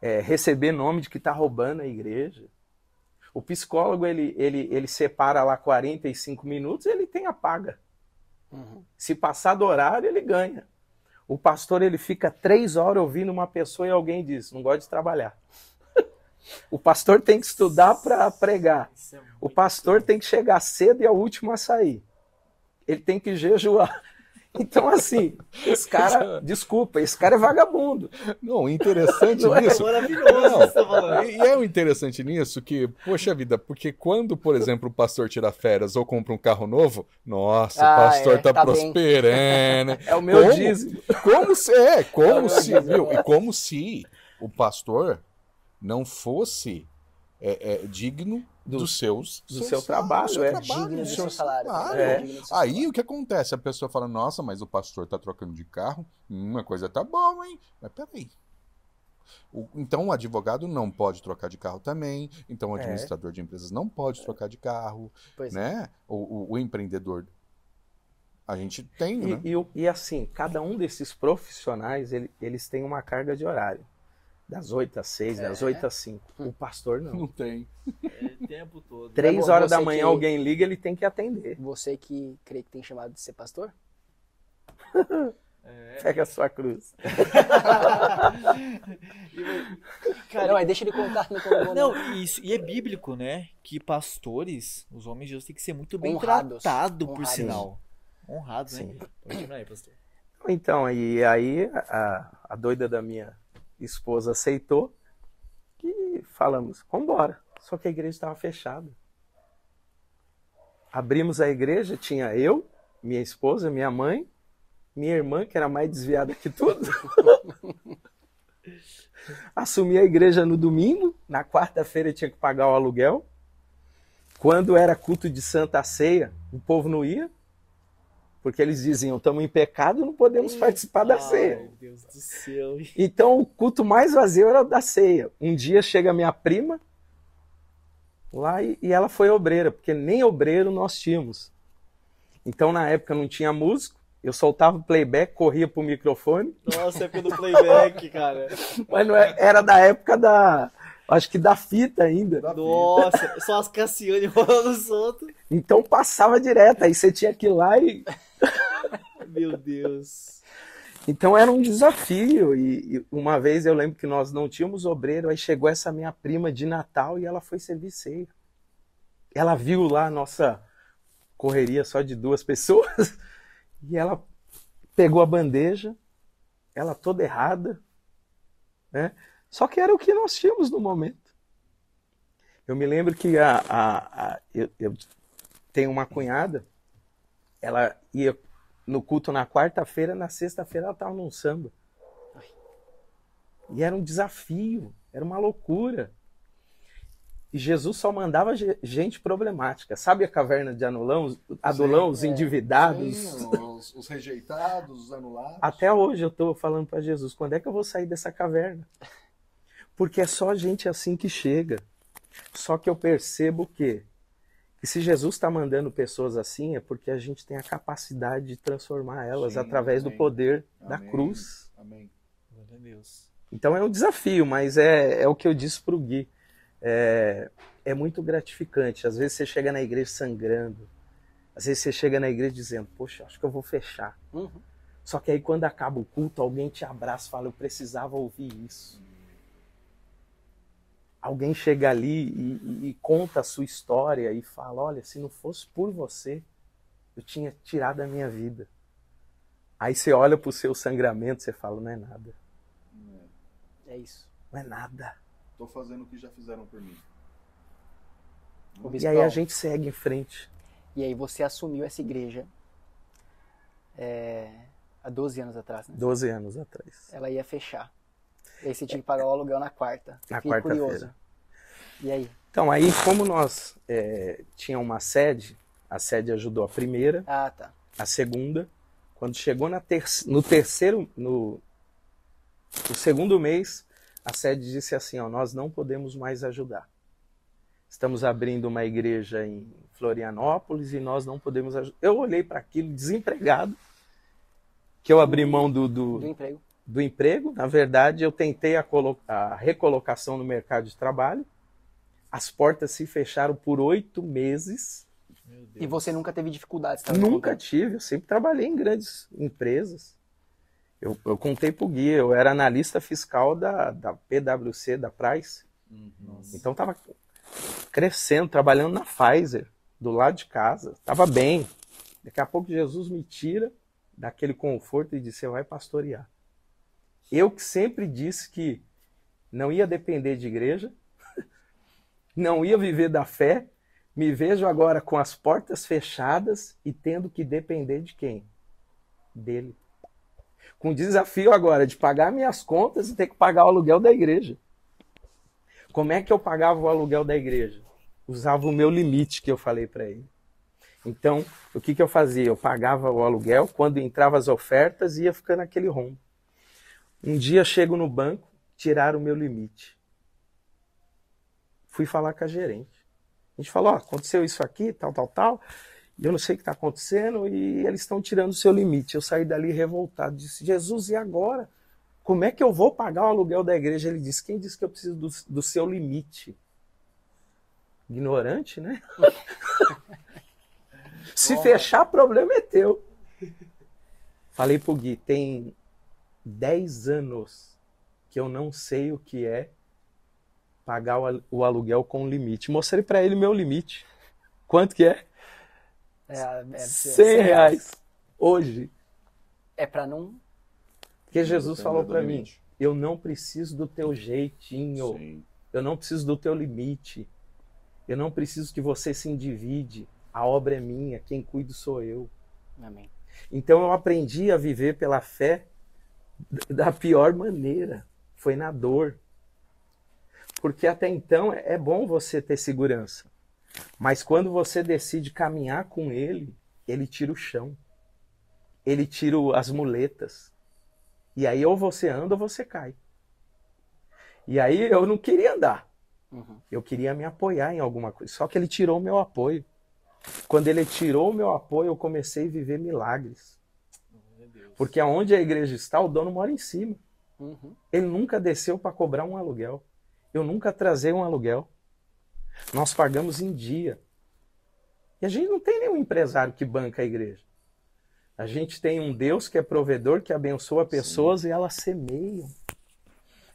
É, receber nome de que está roubando a igreja. O psicólogo ele, ele, ele separa lá 45 minutos, ele tem a paga. Uhum. Se passar do horário, ele ganha. O pastor ele fica três horas ouvindo uma pessoa e alguém diz: não gosta de trabalhar. o pastor tem que estudar para pregar. É O pastor tem que chegar cedo e é o último a sair. Ele tem que jejuar. Então, assim, esse cara, desculpa, esse cara é vagabundo. Não, interessante Não é? nisso. maravilhoso Não. você tá falando. E é o interessante nisso que, poxa vida, porque quando, por exemplo, o pastor tira férias ou compra um carro novo, nossa, Ah, o pastor é, tá, tá prosperando. É o meu Como? dízimo. Como se, é, como É se, viu? E como se o pastor não fosse é, é, digno Do- dos seus do seu trabalho, do seu é. trabalho, Digno do né? seu salário. Né? É. Do seu Aí salário. o que acontece? A pessoa fala, nossa, mas o pastor tá trocando de carro, hum, uma coisa tá boa, hein? Mas peraí. O- então o advogado não pode trocar de carro também, então o É. administrador de empresas não pode trocar de carro, Pois é. né? O, o- o empreendedor. A gente tem, né? E, e o- e assim, cada um desses profissionais, ele- eles têm uma carga de horário. Das 8 às 6, das É. 8 às 5. O pastor não. Não tem. É o tempo todo. Três Você horas da que- manhã alguém liga, ele tem que atender. Você que crê que tem chamado de ser pastor? É. Pega a sua cruz. Cara, não, mas deixa ele contar. Não, não, Não, isso, e é bíblico, né? Que pastores, os homens de Deus, têm que ser muito bem Honrados. tratados, por Honrados. sinal. Honrados, Sim. né? Pode terminar aí, pastor. Então, e aí a, a doida da minha esposa aceitou e falamos, vambora. Só que a igreja estava fechada. Abrimos a igreja, tinha eu, minha esposa, minha mãe, minha irmã, que era mais desviada que tudo. Assumi a igreja no domingo, na quarta-feira tinha que pagar o aluguel. Quando era culto de Santa Ceia, o povo não ia, porque eles diziam, estamos em pecado, não podemos participar da ceia. Deus do céu. Então o culto mais vazio era o da ceia. Um dia chega minha prima lá e, e ela foi obreira, porque nem obreiro nós tínhamos. Então na época não tinha músico, eu soltava o playback, corria pro microfone, Nossa, é pelo playback, cara. mas não é- era da época da, acho que da fita ainda. Nossa, só as Cassiane rolando solto. Então passava direto, aí você tinha que ir lá e Meu Deus. Então era um desafio. E, e uma vez eu lembro que nós não tínhamos obreiro, aí chegou essa minha prima de Natal e ela foi servir ceia. Ela viu lá a nossa correria só de duas pessoas e ela pegou a bandeja, ela toda errada, né? Só que era o que nós tínhamos no momento. Eu me lembro que a, a, a- eu, eu tenho uma cunhada, ela ia no culto na quarta-feira, na sexta-feira ela estava num samba. E era um desafio, era uma loucura. E Jesus só mandava ge- gente problemática. Sabe a caverna de Anulão, Adulão, os é. endividados? Sim, os, os rejeitados, os anulados. Até hoje eu estou falando para Jesus, quando é que eu vou sair dessa caverna? Porque é só gente assim que chega. Só que eu percebo que, que se Jesus está mandando pessoas assim, é porque a gente tem a capacidade de transformar elas Sim, através do amém. poder da Amém. cruz. Amém. Glória a Deus. Então é um desafio, mas é, é o que eu disse para o Gui. É, é muito gratificante. Às vezes você chega na igreja sangrando. Às vezes você chega na igreja dizendo, poxa, acho que eu vou fechar. Uhum. Só que aí quando acaba o culto, alguém te abraça e fala, eu precisava ouvir isso. Alguém chega ali e, e- e conta a sua história e fala, olha, se não fosse por você, eu tinha tirado a minha vida. Aí você olha para o seu sangramento e você fala, não é nada. É isso. Não é nada. Tô fazendo o que já fizeram por mim. Ô, E aí a gente segue em frente. E aí você assumiu essa igreja é, há 12 anos atrás, né? 12 anos atrás. Ela ia fechar. E aí você tinha que pagar o aluguel na quarta. Na Fiquei curioso. E aí? Então, aí, como nós é, tinha uma sede, a sede ajudou a primeira, Ah, tá. a segunda. Quando chegou na ter no terceiro, no, no segundo mês, a sede disse assim: ó, nós não podemos mais ajudar. Estamos abrindo uma igreja em Florianópolis e nós não podemos ajudar. Eu olhei para aquilo desempregado, que eu abri mão do, do, Do emprego. Do emprego. Na verdade, eu tentei a, a recolocação no mercado de trabalho. As portas se fecharam por oito meses. Meu Deus. E você nunca teve dificuldades, tá? Nunca contando. tive, eu sempre trabalhei em grandes empresas. Eu, eu contei pro Gui, eu era analista fiscal da, da PwC, da Price. Nossa. Então tava crescendo, trabalhando na Pfizer, do lado de casa. Tava bem. Daqui a pouco Jesus me tira daquele conforto e diz, você vai pastorear. Eu que sempre disse que não ia depender de igreja, não ia viver da fé, me vejo agora com as portas fechadas e tendo que depender de quem? Dele. Com o desafio agora de pagar minhas contas e ter que pagar o aluguel da igreja. Como é que eu pagava o aluguel da igreja? Usava o meu limite que eu falei para ele. Então, o que, que eu fazia? Eu pagava o aluguel, quando entravam as ofertas, ia ficando aquele rombo. Um dia chego no banco, tiraram o meu limite. Fui falar com a gerente. A gente falou, ó, aconteceu isso aqui, tal, tal, tal, e eu não sei o que está acontecendo, e eles estão tirando o seu limite. Eu saí dali revoltado, disse, Jesus, e agora? Como é que eu vou pagar o aluguel da igreja? Ele disse, quem disse que eu preciso do, do seu limite? Ignorante, né? Se fechar, problema é teu. Falei pro Gui, tem 10 anos que eu não sei o que é pagar o al- o aluguel com limite. Mostrei para ele meu limite. Quanto que é? É, é, é, 100 reais. Hoje. É pra não. Porque Jesus falou para mim, eu não preciso do teu jeitinho. Sim. Eu não preciso do teu limite. Eu não preciso que você se endivide. A obra é minha, quem cuida sou eu. Amém. Então eu aprendi a viver pela fé da pior maneira. Foi na dor. Porque até então é bom você ter segurança. Mas quando você decide caminhar com ele, ele tira o chão. Ele tira as muletas. E aí ou você anda ou você cai. E aí eu não queria andar. Uhum. Eu queria me apoiar em alguma coisa. Só que ele tirou o meu apoio. Quando ele tirou o meu apoio, eu comecei a viver milagres. Porque aonde a igreja está, o dono mora em cima. Uhum. Ele nunca desceu para cobrar um aluguel. Eu nunca trazei um aluguel. Nós pagamos em dia. E a gente não tem nenhum empresário que banca a igreja. A gente tem um Deus que é provedor, que abençoa pessoas e elas semeiam.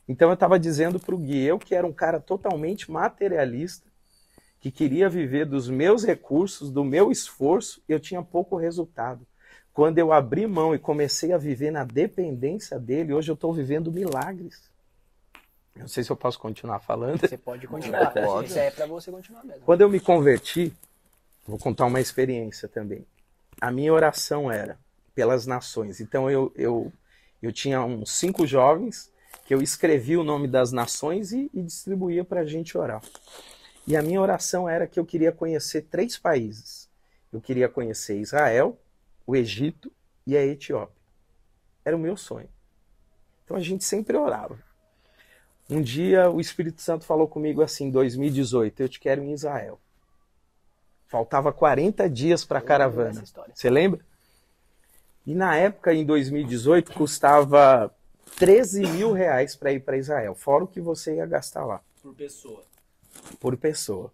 Então eu estava dizendo para o Gui, eu que era um cara totalmente materialista, que queria viver dos meus recursos, do meu esforço, eu tinha pouco resultado. Quando eu abri mão e comecei a viver na dependência dele, hoje eu estou vivendo milagres. Não sei se eu posso continuar falando. Você pode continuar. Pode. Isso é pra você continuar mesmo. Quando eu me converti, vou contar uma experiência também. A minha oração era pelas nações. Então eu, eu, eu tinha uns cinco jovens que eu escrevi o nome das nações e, e distribuía para a gente orar. E a minha oração era que eu queria conhecer três países. Eu queria conhecer Israel, o Egito e a Etiópia. Era o meu sonho. Então a gente sempre orava. Um dia o Espírito Santo falou comigo assim, em 2018, eu te quero em Israel. Faltava 40 dias para a caravana. Você lembra? E na época, em 2018, custava 13 mil reais para ir para Israel, fora o que você ia gastar lá, Por pessoa. por pessoa.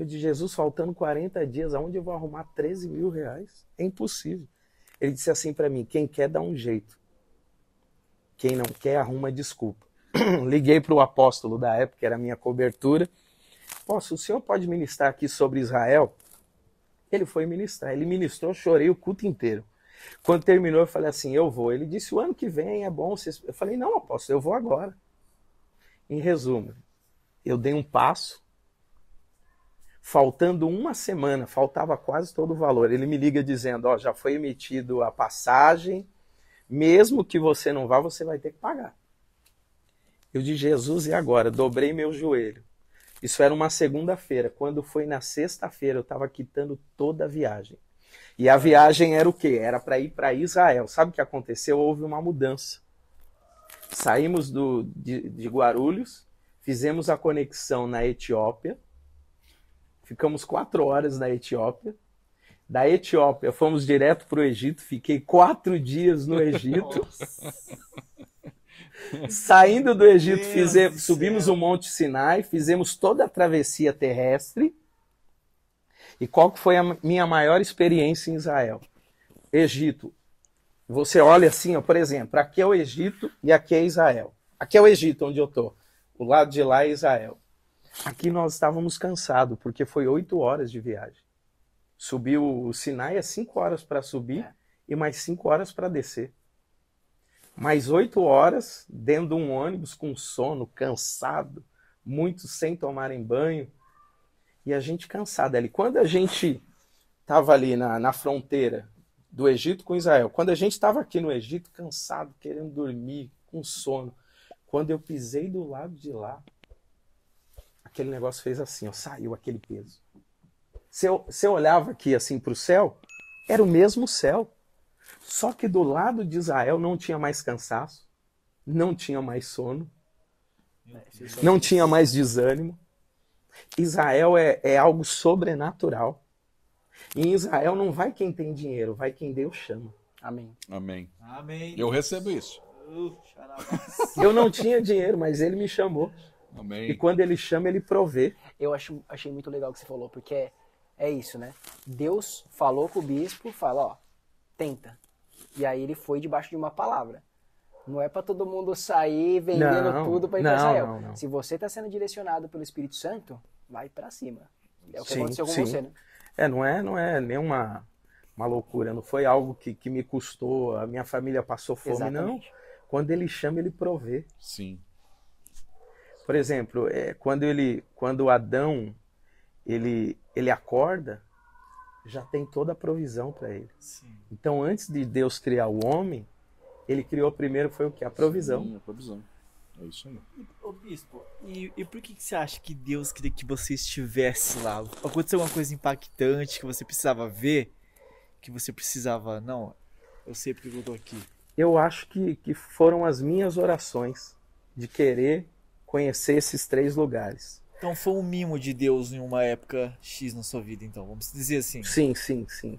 Eu de Jesus, faltando 40 dias, aonde eu vou arrumar 13 mil reais? É impossível. Ele disse assim para mim: quem quer dá um jeito. Quem não quer, arruma desculpa. Liguei para o apóstolo da época, que era a minha cobertura. Apóstolo, o senhor pode ministrar aqui sobre Israel? Ele foi ministrar. Ele ministrou, chorei o culto inteiro. Quando terminou, eu falei assim: eu vou. Ele disse: o ano que vem é bom. Vocês... Eu falei: não, apóstolo, eu vou agora. Em resumo, eu dei um passo. Faltando uma semana, faltava quase todo o valor. Ele me liga dizendo: ó, já foi emitido a passagem. Mesmo que você não vá, você vai ter que pagar. Eu de Jesus e agora, dobrei meu joelho. Isso era uma segunda-feira. Quando foi na sexta-feira, eu estava quitando toda a viagem. E a viagem era o quê? Era para ir para Israel. Sabe o que aconteceu? Houve uma mudança. Saímos do, de, de Guarulhos, fizemos a conexão na Etiópia, ficamos quatro horas na Etiópia. Da Etiópia, fomos direto para o Egito, fiquei quatro dias no Egito. Saindo do Egito, fizemos, subimos o Monte Sinai, fizemos toda a travessia terrestre. E qual que foi a minha maior experiência em Israel? Egito. Você olha assim, ó, por exemplo, aqui é o Egito e aqui é Israel. Aqui é o Egito, onde eu estou. O lado de lá é Israel. Aqui nós estávamos cansados, porque foi oito horas de viagem. Subiu o Sinai é cinco horas para subir É. e mais cinco horas para descer. Mais oito horas dentro de um ônibus com sono, cansado, muitos sem tomarem banho. E a gente cansado ali. Quando a gente estava ali na, na fronteira do Egito com Israel, quando a gente estava aqui no Egito, cansado, querendo dormir, com sono, quando eu pisei do lado de lá, aquele negócio fez assim, ó, saiu aquele peso. Se eu, se eu olhava aqui assim para o céu, era o mesmo céu. Só que do lado de Israel não tinha mais cansaço, não tinha mais sono, não tinha mais desânimo. Israel é, é algo sobrenatural. Em Israel não vai quem tem dinheiro, vai quem Deus chama. Amém. Amém. Amém. Eu recebo isso. Eu não tinha dinheiro, mas ele me chamou. E Amém. quando ele chama, ele provê. Eu acho, achei muito legal o que você falou, porque é, é isso, né? Deus falou com o bispo, fala, ó, tenta. E aí ele foi debaixo de uma palavra. Não é pra todo mundo sair vendendo Não, tudo pra ir pra não, Israel. não, não. Se você tá sendo direcionado pelo Espírito Santo, vai pra cima. É o que Sim, aconteceu com sim. você, né? É, não é, não é nenhuma uma loucura, não foi algo que, que me custou, a minha família passou fome, não. Exatamente. Quando ele chama, ele provê. Sim. Por exemplo, é, quando ele, quando Adão ele, ele acorda, já tem toda a provisão para ele. Sim. Então, antes de Deus criar o homem, ele criou primeiro foi o que? A provisão. Sim, a provisão. É isso aí. Ô bispo, e, e por que, que você acha que Deus queria que você estivesse lá? Aconteceu alguma coisa impactante que você precisava ver? Que você precisava. Não, eu sei porque eu tô aqui. Eu acho que, que foram as minhas orações de querer conhecer esses três lugares. Então foi um mimo de Deus em uma época X na sua vida, então, vamos dizer assim. Sim, sim, sim.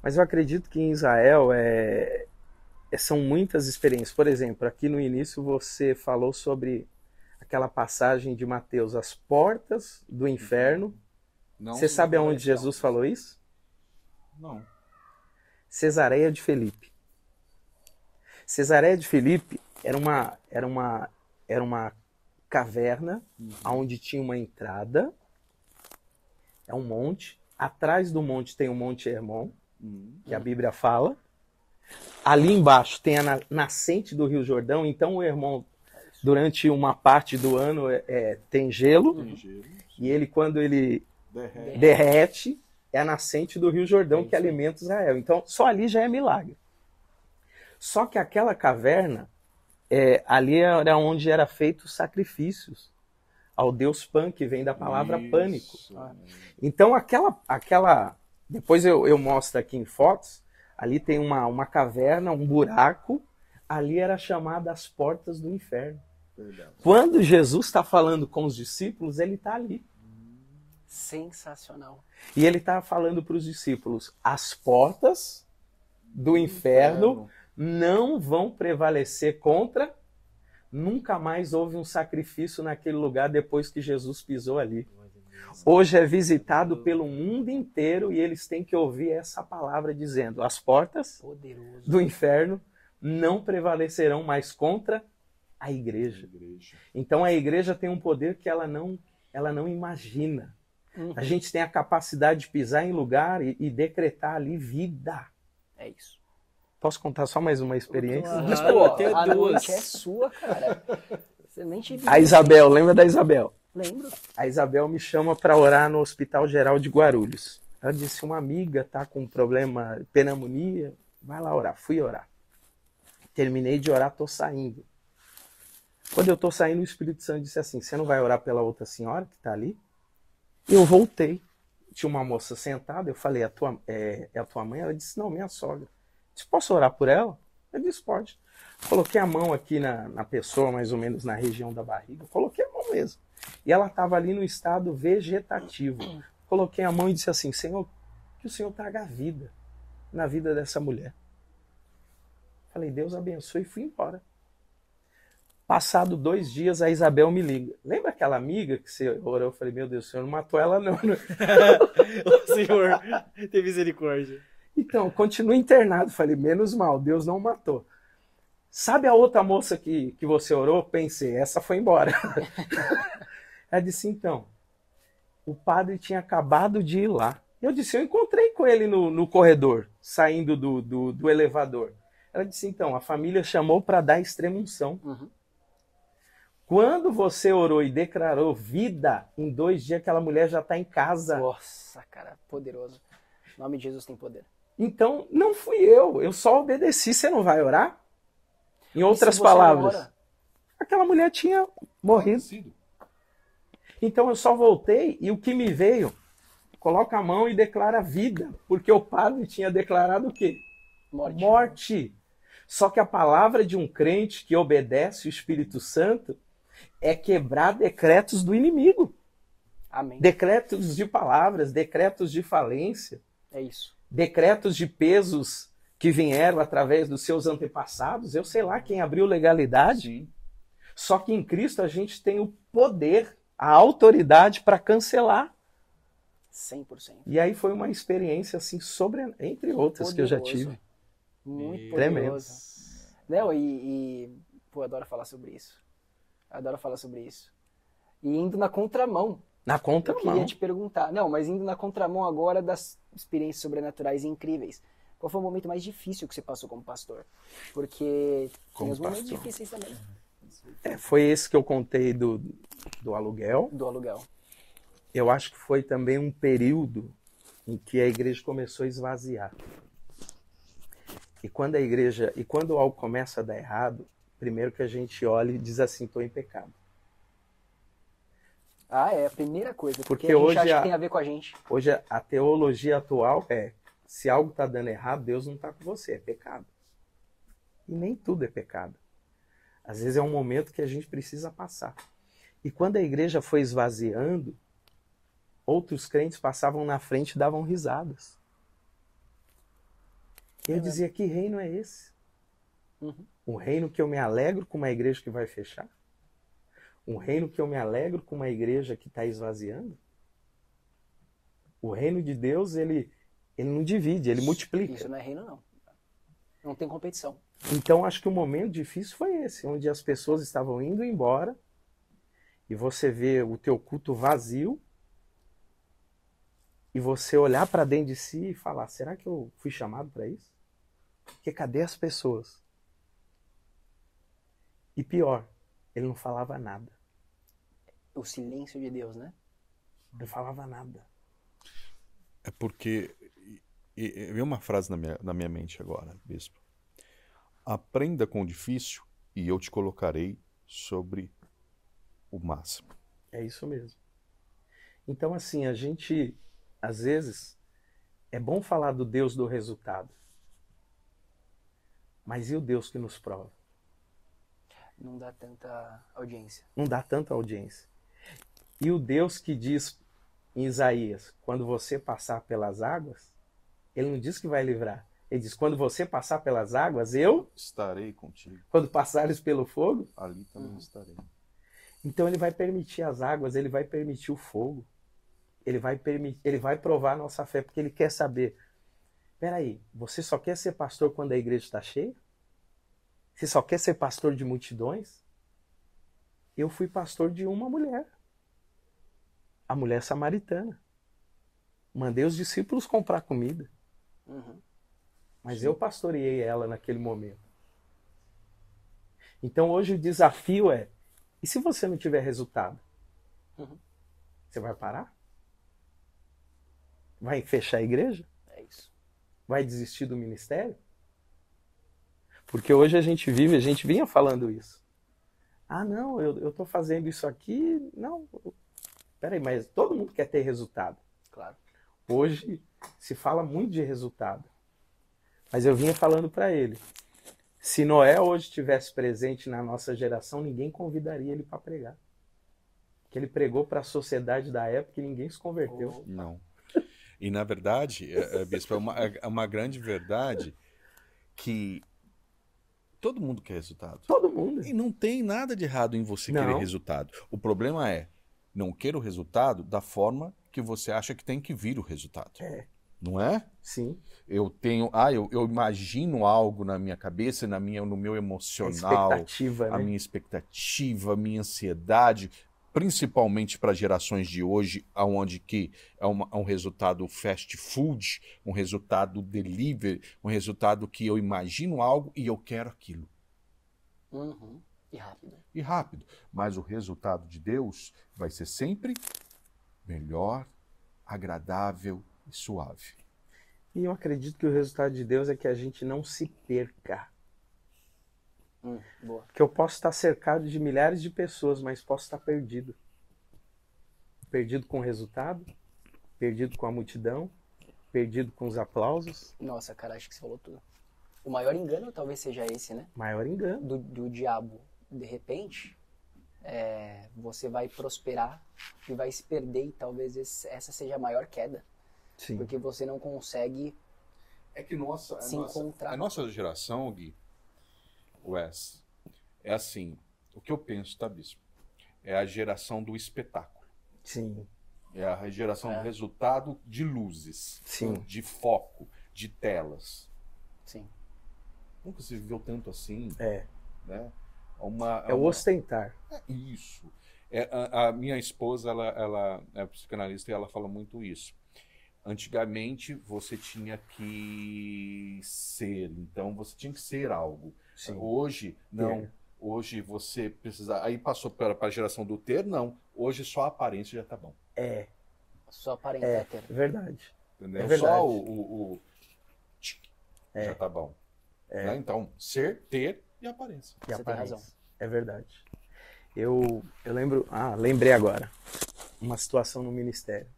Mas eu acredito que em Israel é, é- são muitas experiências. Por exemplo, aqui no início você falou sobre aquela passagem de Mateus, as portas do inferno. Não Você se sabe aonde. Jesus falou isso? Não. Cesareia de Felipe. Cesareia de Felipe era uma, era uma, era uma caverna onde tinha uma entrada. É um monte. Atrás do monte tem o Monte Hermon, Hum. que a Bíblia fala. Ali embaixo tem a na- nascente do Rio Jordão, então o Hermon durante uma parte do ano é, é, tem gelo, Tem gelo, e ele, quando ele derrete. derrete, é a nascente do Rio Jordão É que alimenta Israel. Então, só ali já é milagre. Só que aquela caverna, é, ali era onde era feitos sacrifícios ao deus Pan, que vem da palavra Isso. pânico. Então, aquela, aquela. Depois eu, eu mostro aqui em fotos. Ali tem uma, uma caverna, um buraco. Ali era chamada as portas do inferno. Verdade. Quando Jesus está falando com os discípulos, ele está ali. Sensacional. E ele está falando para os discípulos: as portas do inferno não vão prevalecer contra. Nunca mais houve um sacrifício naquele lugar depois que Jesus pisou ali. Hoje é visitado pelo mundo inteiro e eles têm que ouvir essa palavra dizendo: as portas Poderoso. do inferno não prevalecerão mais contra a igreja. Igreja. Então a igreja tem um poder que ela não, ela não imagina. Uhum. A gente tem a capacidade de pisar em lugar e, e decretar ali vida. É isso. Posso contar só mais uma experiência? Mas, pô, eu tenho a duas. é sua, cara. Você nem te viu. A Isabel, lembra da Isabel? Lembro. A Isabel me chama para orar no Hospital Geral de Guarulhos. Ela disse: uma amiga tá com problema, pneumonia, vai lá orar. Fui orar. Terminei de orar, tô saindo. Quando eu tô saindo, o Espírito Santo disse assim: Você não vai orar pela outra senhora que tá ali? E eu voltei. Tinha uma moça sentada, eu falei: a tua, é, é a tua mãe? Ela disse: Não, minha sogra. Disse: Posso orar por ela? Eu disse: Pode. Coloquei a mão aqui na, na pessoa, mais ou menos na região da barriga. Coloquei a mão mesmo. E ela estava ali no estado vegetativo. Coloquei a mão e disse assim: Senhor, que o Senhor traga vida na vida dessa mulher. Falei, Deus abençoe e fui embora. Passado dois dias, a Isabel me liga. Lembra aquela amiga que você orou? Eu falei, meu Deus, o senhor não matou ela, não. O Senhor, tem misericórdia. Então, continua internado. Falei, menos mal, Deus não matou. Sabe a outra moça que, que você orou? Pensei, essa foi embora. Ela disse, então, o padre tinha acabado de ir lá. Eu disse, eu encontrei com ele no, no corredor, saindo do, do, do elevador. Ela disse, então, a família chamou para dar extrema unção. Uhum. Quando você orou e declarou vida, em dois dias aquela mulher já está em casa. Nossa, cara, poderoso. O nome de Jesus tem poder. Então, não fui eu, eu só obedeci. Você não vai orar? Em outras palavras, ora? aquela mulher tinha morrido. Então eu só voltei e o que me veio, coloca a mão e declara vida, porque o padre tinha declarado o quê? Morte. Morte. Só que a palavra de um crente que obedece o Espírito Santo é quebrar decretos do inimigo, Amém. decretos de palavras, decretos de falência. É isso. Decretos de pesos que vieram através dos seus antepassados, eu sei lá quem abriu legalidade, Sim. só que em Cristo a gente tem o poder, a autoridade para cancelar. 100%. E aí foi uma experiência assim sobre entre outras que eu já Poderoso. tive. Muito Tremendo. poderoso. Não, e, e, pô, adoro falar sobre isso. Adoro falar sobre isso. E indo na contramão. Na Eu contramão. queria te perguntar. Não, mas indo na contramão agora das experiências sobrenaturais incríveis. Qual foi o momento mais difícil que você passou como pastor? Porque Como tem os momentos pastor. difíceis também É, foi esse que eu contei do, do aluguel. do aluguel. Eu acho que foi também um período em que a igreja começou a esvaziar. E quando a igreja, e quando algo começa a dar errado, primeiro que a gente olha e diz assim, estou em pecado. Ah, é a primeira coisa. Porque, Porque a gente hoje acha a- que tem a ver com a gente. Hoje a- a teologia atual é, se algo está dando errado, Deus não está com você, é pecado. E nem tudo é pecado. Às vezes é um momento que a gente precisa passar. E quando a igreja foi esvaziando, outros crentes passavam na frente e davam risadas. Eu É dizia, que reino é esse? Uhum. Um reino que eu me alegro com uma igreja que vai fechar? Um reino que eu me alegro com uma igreja que está esvaziando? O reino de Deus, ele, ele não divide, ele multiplica. Isso não é reino, não. Não tem competição. Então, acho que o momento difícil foi esse, onde as pessoas estavam indo embora e você vê o teu culto vazio e você olhar para dentro de si e falar: será que eu fui chamado para isso? Porque cadê as pessoas? E pior, Ele não falava nada. O silêncio de Deus, né? Não falava nada. É porque. Veio uma frase na minha, na minha mente agora, bispo. Aprenda com o difícil e eu te colocarei sobre o máximo. É isso mesmo. Então, assim, a gente, às vezes, é bom falar do Deus do resultado. Mas e o Deus que nos prova? Não dá tanta audiência. Não dá tanta audiência. E o Deus que diz em Isaías: quando você passar pelas águas, ele não diz que vai livrar. Ele diz: quando você passar pelas águas, eu, Estarei contigo. quando passares pelo fogo, Ali também estarei. Então ele vai permitir as águas, ele vai permitir o fogo. Ele vai permitir, ele vai provar a nossa fé, porque ele quer saber. Peraí, você só quer ser pastor quando a igreja está cheia? Você só quer ser pastor de multidões? Eu fui pastor de uma mulher. A mulher samaritana. Mandei os discípulos comprar comida. Uhum. Mas eu pastoreei ela naquele momento. Então hoje o desafio é: e se você não tiver resultado? Uhum. Você vai parar? Vai fechar a igreja? É isso. Vai desistir do ministério? Porque hoje a gente vive, a gente vinha falando isso. Ah, não, eu estou fazendo isso aqui. Não, peraí, mas todo mundo quer ter resultado. Claro. Hoje se fala muito de resultado. Mas eu vinha falando para ele. Se Noé hoje estivesse presente na nossa geração, ninguém convidaria ele para pregar. Que ele pregou para a sociedade da época e ninguém se converteu. Não. E na verdade, é, é, bispo, é uma, é uma grande verdade que todo mundo quer resultado. Todo mundo. E não tem nada de errado em você Não. querer resultado. O problema é não queira o resultado da forma que você acha que tem que vir o resultado. É. Não é? Sim. Eu tenho, ah, eu, eu imagino algo na minha cabeça, na minha, no meu A emocional, expectativa, a né? minha expectativa, a minha ansiedade, principalmente para gerações de hoje, onde que é, uma- é um resultado fast food, um resultado delivery, um resultado que eu imagino algo e eu quero aquilo. Uhum. E rápido. E rápido. Mas o resultado de Deus vai ser sempre melhor, agradável e suave. E eu acredito que o resultado de Deus é que a gente não se perca. Hum, boa. Que eu posso estar cercado de milhares de pessoas, mas posso estar perdido. Perdido com o resultado, perdido com a multidão, perdido com os aplausos. Nossa, cara, acho que você falou tudo. O maior engano talvez seja esse, né? Maior engano. Do, do diabo. De repente, é, você vai prosperar e vai se perder e talvez esse- essa seja a maior queda. Sim. Porque você não consegue É que nossa, Se encontrar. a nossa geração, Gui, Wes, é assim, o que eu penso, tá, Bispo? É a geração do espetáculo. Sim. É a geração É. do resultado de luzes, Sim. de foco, de telas. Sim. Nunca se viveu tanto assim, É. né? Uma, É o uma- ostentar. É Isso. É, a, a minha esposa, ela, ela é psicanalista e ela fala muito isso. Antigamente você tinha que ser, então você tinha que ser algo. Sim. Hoje, não. É. Hoje você precisa. Aí passou para a geração do ter, não. Hoje só a aparência já tá bom. É, Só aparentar é, ter. é verdade. Entendeu? É verdade. Só o, o, o É. já tá bom. Né? Então, ser, ter e aparência. E Você tem aparência. razão. É verdade. Eu, eu lembro. Ah, lembrei agora. Uma situação no ministério.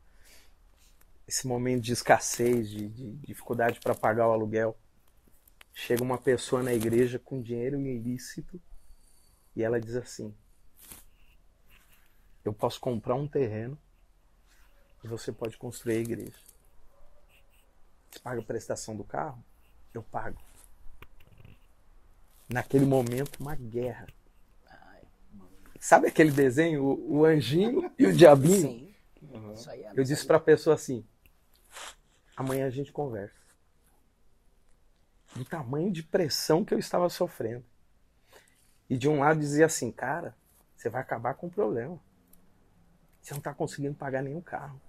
Esse momento de escassez, de, de dificuldade para pagar o aluguel. Chega uma pessoa na igreja com dinheiro ilícito e ela diz assim: Eu posso comprar um terreno e você pode construir a igreja. Você paga a prestação do carro? Eu pago. Naquele momento, uma guerra. Sabe aquele desenho, o, o anjinho e o diabinho? Sim. Aí é Eu disse para a pessoa assim: amanhã a gente conversa. Do tamanho de pressão que eu estava sofrendo. E de um lado dizia assim: cara, você vai acabar com o problema. Você não está conseguindo pagar nenhum carro.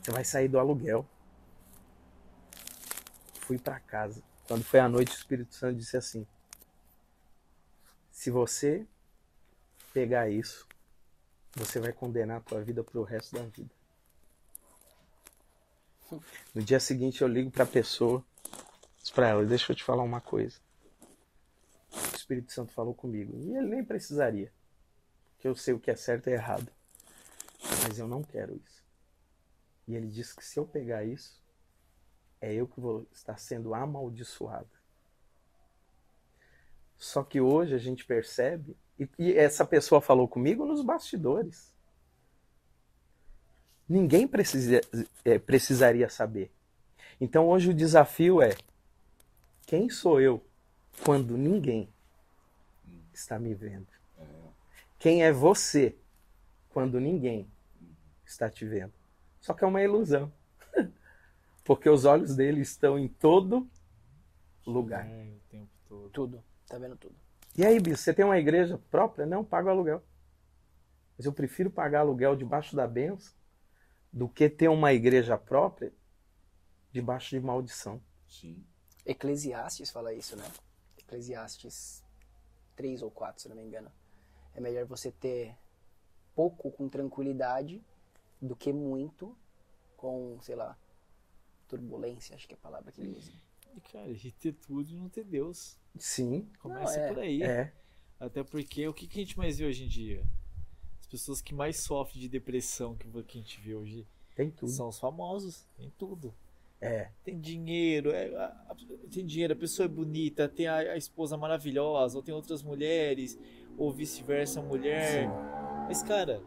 Você vai sair do aluguel. Fui para casa. Quando foi à noite, o Espírito Santo disse assim: se você pegar isso, você vai condenar a tua vida pro resto da vida. No dia seguinte eu ligo para a pessoa, diz para ela, deixa eu te falar uma coisa. O Espírito Santo falou comigo e ele nem precisaria, porque eu sei o que é certo e errado. Mas eu não quero isso. E ele disse que se eu pegar isso, é eu que vou estar sendo amaldiçoado. Só que hoje a gente percebe, e, e essa pessoa falou comigo nos bastidores. Ninguém precisa, é, precisaria saber. Então hoje o desafio é: quem sou eu quando ninguém está me vendo? Quem é você quando ninguém está te vendo? Só que é uma ilusão. Porque os olhos dele estão em todo lugar. É, o tempo todo. Tudo. Tá vendo tudo. E aí, Bis, você tem uma igreja própria? Não, paga o aluguel. Mas eu prefiro pagar aluguel debaixo da benção do que ter uma igreja própria debaixo de maldição. Sim. Eclesiastes fala isso, né? Eclesiastes 3 ou 4, se não me engano. É melhor você ter pouco com tranquilidade do que muito com, sei lá, turbulência, acho que é a palavra que ele usa. E, cara, de ter tudo e não ter Deus. Sim, Começa Não, é. por aí. é. Até porque o que, que a gente mais vê hoje em dia? As pessoas que mais sofrem de depressão que, que a gente vê hoje Tem tudo. são os famosos. Tem tudo. É. Tem dinheiro, é, a- a- tem dinheiro, a pessoa é bonita, tem a, a esposa maravilhosa, ou tem outras mulheres, ou vice-versa, mulher. Mas, cara,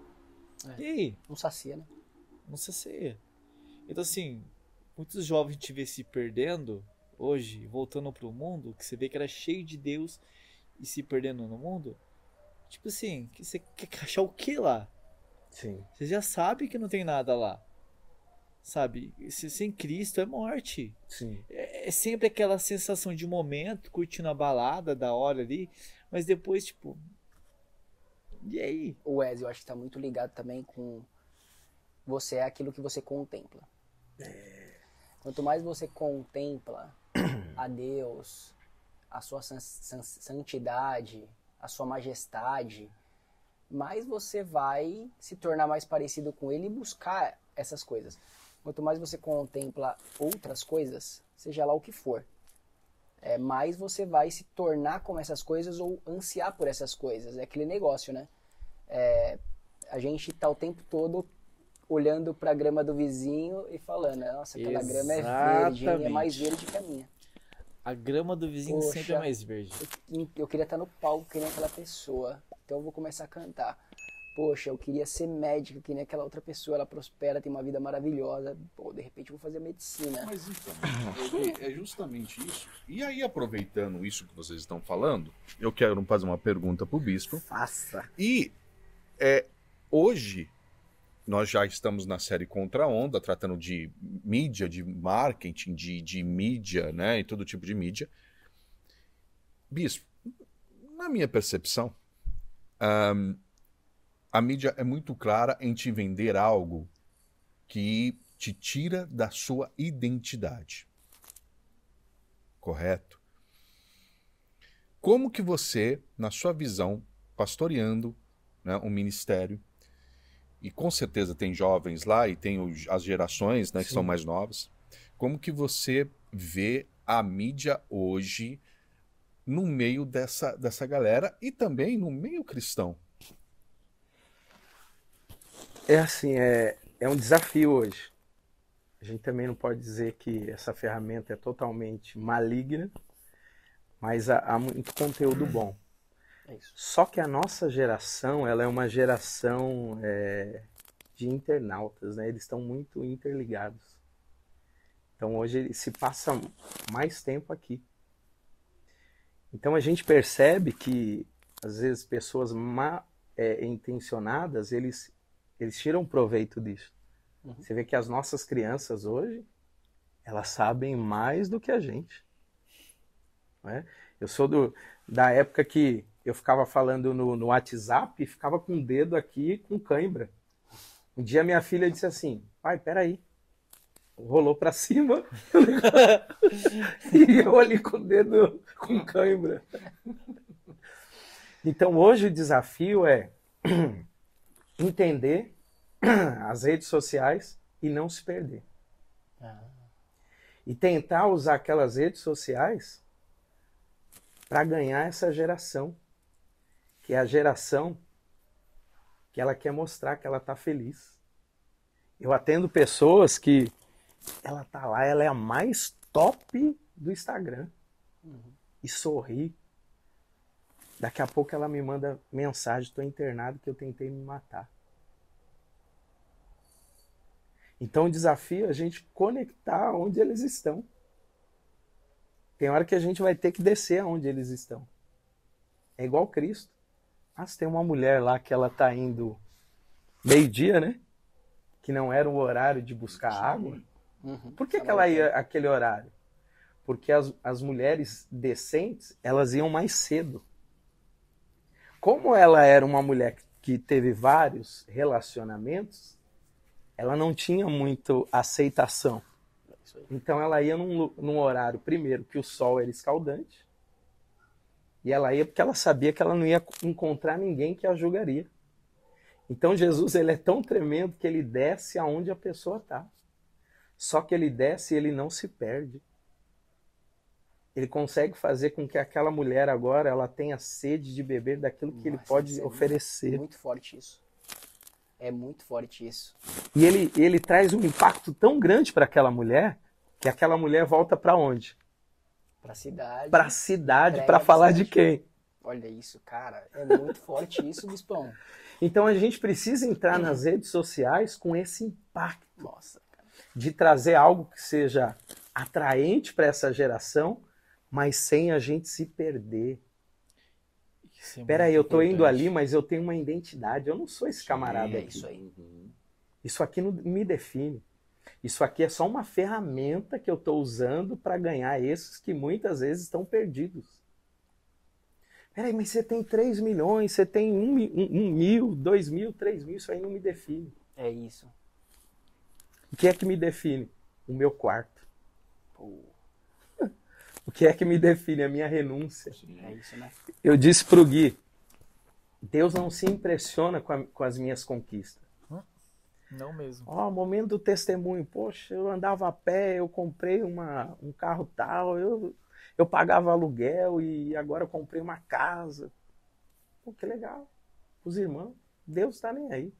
É. e aí? Não sacia, né? Não se ceia. Então, assim, muitos jovens vê se perdendo hoje, voltando pro mundo, que você vê que era cheio de Deus e se perdendo no mundo. Tipo assim, que você quer achar o que lá? Sim. Você já sabe que não tem nada lá. Sabe? Se- Sem Cristo é morte. Sim. É é sempre aquela sensação de momento, curtindo a balada da hora ali, mas depois, tipo. E aí? O Wes, eu acho que tá muito ligado também com você é aquilo que você contempla. Quanto mais você contempla a Deus, a sua san- san- santidade, a sua majestade, mais você vai se tornar mais parecido com Ele e buscar essas coisas. Quanto mais você contempla outras coisas, seja lá o que for, é, mais você vai se tornar como essas coisas ou ansiar por essas coisas. É aquele negócio, né? É, a gente tá o tempo todo olhando pra grama do vizinho e falando, nossa, aquela grama é verde, hein? é mais Exatamente. verde que a minha. A grama do vizinho sempre é Poxa. mais verde. Eu, eu queria estar no palco que nem aquela pessoa, então eu vou começar a cantar. Poxa, eu queria ser médico que nem aquela outra pessoa, ela prospera, tem uma vida maravilhosa. Pô, de repente eu vou fazer medicina. Mas então, é- é justamente isso. E aí, aproveitando isso que vocês estão falando, eu quero fazer uma pergunta pro bispo. Faça. E é, hoje nós já estamos na série Contra a Onda, tratando de mídia, de marketing, de, de mídia, né? E todo tipo de mídia. Bispo, na minha percepção, ahn, a mídia é muito clara em te vender algo que te tira da sua identidade. Correto? Como que você, na sua visão, pastoreando né, um ministério, e com certeza tem jovens lá e tem os- as gerações né, que Sim. são mais novas, como que você vê a mídia hoje no meio dessa, dessa galera e também no meio cristão? É assim, é, é um desafio hoje. A gente também não pode dizer que essa ferramenta é totalmente maligna, mas há, há muito conteúdo bom. É. Só que a nossa geração, ela é uma geração é, de internautas, né? Eles estão muito interligados. Então hoje se passa mais tempo aqui. Então a gente percebe que às vezes pessoas mal é, intencionadas, eles, eles tiram proveito disso. Uhum. Você vê que as nossas crianças hoje, elas sabem mais do que a gente. não é? Eu sou do, da época que eu ficava falando no, no WhatsApp e ficava com o dedo aqui com cãibra. Um dia minha filha disse assim, pai, peraí. Rolou pra cima e eu ali com o dedo com cãibra. Então hoje o desafio é entender as redes sociais e não se perder. Ah. E tentar usar aquelas redes sociais para ganhar essa geração, que é a geração que ela quer mostrar que ela está feliz. Eu atendo pessoas que ela tá lá, ela é a mais top do Instagram. E sorri. Daqui a pouco ela me manda mensagem, estou internado que eu tentei me matar. Então o desafio é a gente conectar onde eles estão. Tem hora que a gente vai ter que descer aonde eles estão. É igual Cristo. Ah, se tem uma mulher lá que ela tá indo meio-dia, né? Que não era o horário de buscar água. Uhum. Por que, que ela ia aquele horário? Porque as, as mulheres decentes, elas iam mais cedo. Como ela era uma mulher que teve vários relacionamentos, ela não tinha muito aceitação. Então ela ia num, num horário, primeiro, que o sol era escaldante. E ela ia porque ela sabia que ela não ia encontrar ninguém que a julgaria. Então Jesus ele é tão tremendo que ele desce aonde a pessoa está. Só que ele desce e ele não se perde. Ele consegue fazer com que aquela mulher agora ela tenha sede de beber daquilo que ele Nossa, pode isso é muito- oferecer. Muito forte isso. É muito forte isso. E ele, ele traz um impacto tão grande para aquela mulher que aquela mulher volta para onde? Pra cidade. Para a cidade para falar de cidade. quem? Olha isso, cara. É muito forte isso, Bispão. Então a gente precisa entrar nas redes sociais com esse impacto Nossa, de trazer algo que seja atraente para essa geração, mas sem a gente se perder. Isso é aí, eu tô indo ali, mas eu tenho uma identidade. Eu não sou esse camarada é aqui. isso aí. Uhum. Isso aqui não me define. Isso aqui é só uma ferramenta que eu estou usando para ganhar esses que muitas vezes estão perdidos. Peraí, mas você tem 3 milhões, você tem 1 um, mi- um, um mil, 2 mil, 3 mil, isso aí não me define. É isso. O que é que me define? O meu quarto. Pô, O que é que me define? A minha renúncia. é isso, né? Eu disse pro Gui, Deus não se impressiona com, a- com as minhas conquistas. Não mesmo. Ó, momento do testemunho. Poxa, eu andava a pé, eu comprei uma, um carro tal, eu, eu pagava aluguel e agora eu comprei uma casa. Pô, que legal. Os irmãos, Deus está nem aí.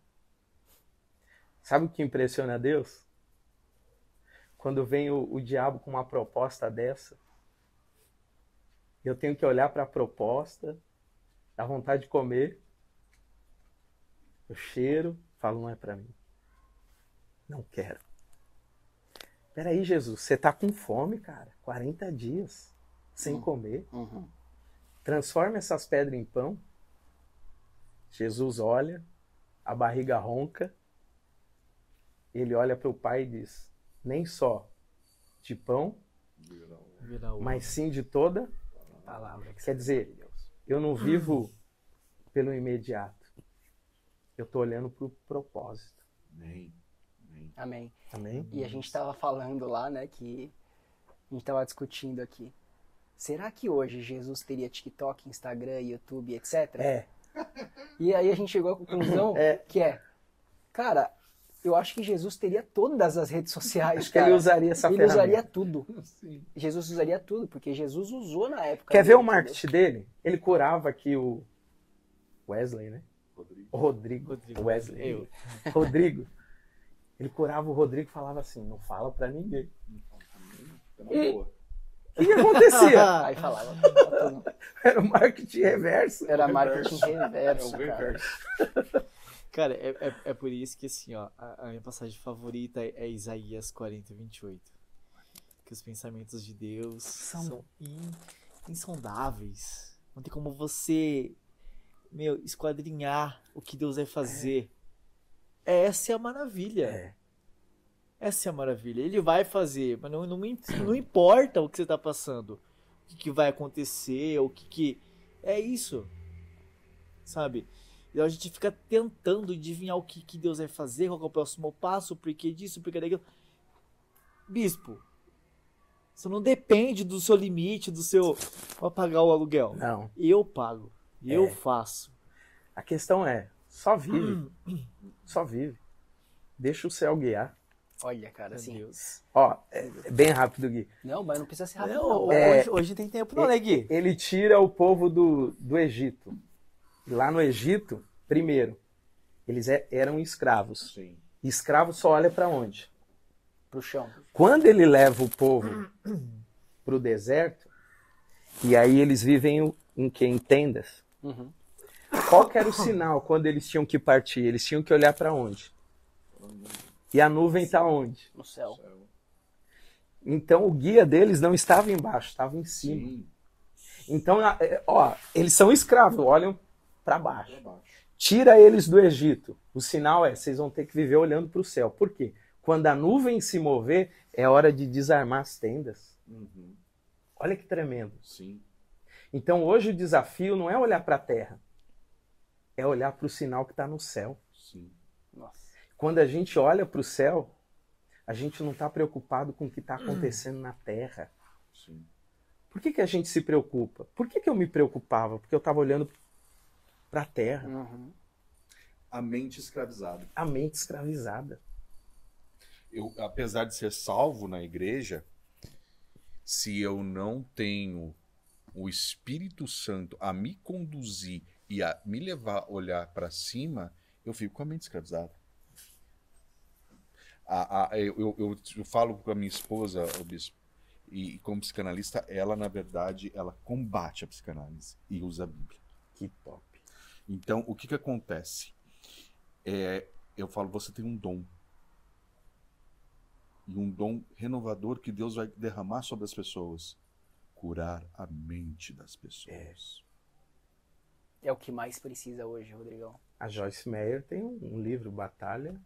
Sabe o que impressiona Deus? Quando vem o, o diabo com uma proposta dessa, eu tenho que olhar para a proposta, dá vontade de comer, eu cheiro, falo, não é para mim. Não quero. Peraí, Jesus, você tá com fome, cara. 40 dias sem Hum. comer. Uhum. Transforma essas pedras em pão. Jesus olha, a barriga ronca. Ele olha para o pai e diz: Nem só de pão, o... mas sim de toda. Palavra que Quer dizer, eu não vivo pelo imediato. Eu tô olhando pro propósito. Nem. Nem. Amém. Amém? E a gente tava falando lá, né, que a gente tava discutindo aqui. Será que hoje Jesus teria TikTok, Instagram, YouTube, etc? É, E aí a gente chegou à conclusão É. que é, cara, eu acho que Jesus teria todas as redes sociais. acho que ele usaria essa Ele ferramenta. usaria tudo. Sim. Jesus usaria tudo, porque Jesus usou na época. Quer ver dele, o marketing dele? Ele curava aqui o Wesley, né? Rodrigo. O Rodrigo. Rodrigo. Wesley. Eu. Rodrigo. Ele curava o Rodrigo e falava assim: não fala pra ninguém. Uma E- boa. O que, acontecia? entendeu? Aí falava. Era o marketing reverso. Era O marketing reverso. É o cara. reverso. Cara, é, é, é por isso que assim, ó, a, a minha passagem favorita é, é Isaías 40, 28. Que os pensamentos de Deus São- são, in- insondáveis. Não tem como você, meu, esquadrinhar o que Deus vai fazer. Essa é a maravilha. É. Essa é a maravilha. Ele vai fazer, mas não, não, não importa o que você tá passando. O que, que vai acontecer, o que que... É isso. Sabe? E a gente fica tentando adivinhar o que, que Deus vai fazer, qual que é o próximo passo, o porquê disso, o porquê daquilo. Bispo, isso não depende do seu limite, do seu... Vou pagar o aluguel. Não. Eu pago. Eu É. faço. A questão é: Só vive. Só vive. Deixa o céu guiar. Olha, cara, assim. Deus. Ó, é é bem rápido, Gui. Não, mas não precisa ser rápido. Não, não. É. hoje, hoje tem tempo não, né, Gui? Ele tira o povo do, do Egito. E lá no Egito, primeiro, eles é- eram escravos. Sim. E escravo só olha para onde? Pro chão. Quando ele leva o povo para o deserto, e aí eles vivem o- em que? Em tendas. Uhum. Qual era o sinal quando eles tinham que partir? Eles tinham que olhar para onde? E a nuvem está onde? No céu. Então o guia deles não estava embaixo, estava em cima. Sim. Então, é, ó, eles são escravos, olham para baixo. Tira eles do Egito. O sinal é, vocês vão ter que viver olhando para o céu. Por quê? Quando a nuvem se mover, é hora de desarmar as tendas. Uhum. Olha que tremendo. Sim. Então hoje o desafio não é olhar para a terra, é olhar para o sinal que está no céu. Sim. Nossa. Quando a gente olha para o céu, a gente não está preocupado com o que está acontecendo na terra. Sim. Por que, que a gente se preocupa? Por que, que eu me preocupava? Porque eu estava olhando para a terra, Uhum. A mente escravizada. a mente escravizada. eu, apesar de ser salvo na igreja, se eu não tenho o Espírito Santo a me conduzir e a me levar a olhar para cima, eu fico com a mente escravizada. A- a- eu, eu- eu- eu falo com a minha esposa, o bispo, e como psicanalista, ela, na verdade, ela combate a psicanálise e usa a Bíblia. Que top. Então, o que que acontece? É, eu falo, você tem um dom. E um dom renovador que Deus vai derramar sobre as pessoas. Curar a mente das pessoas. É o que mais precisa hoje, Rodrigão. A Joyce Meyer tem um, um livro, Batalha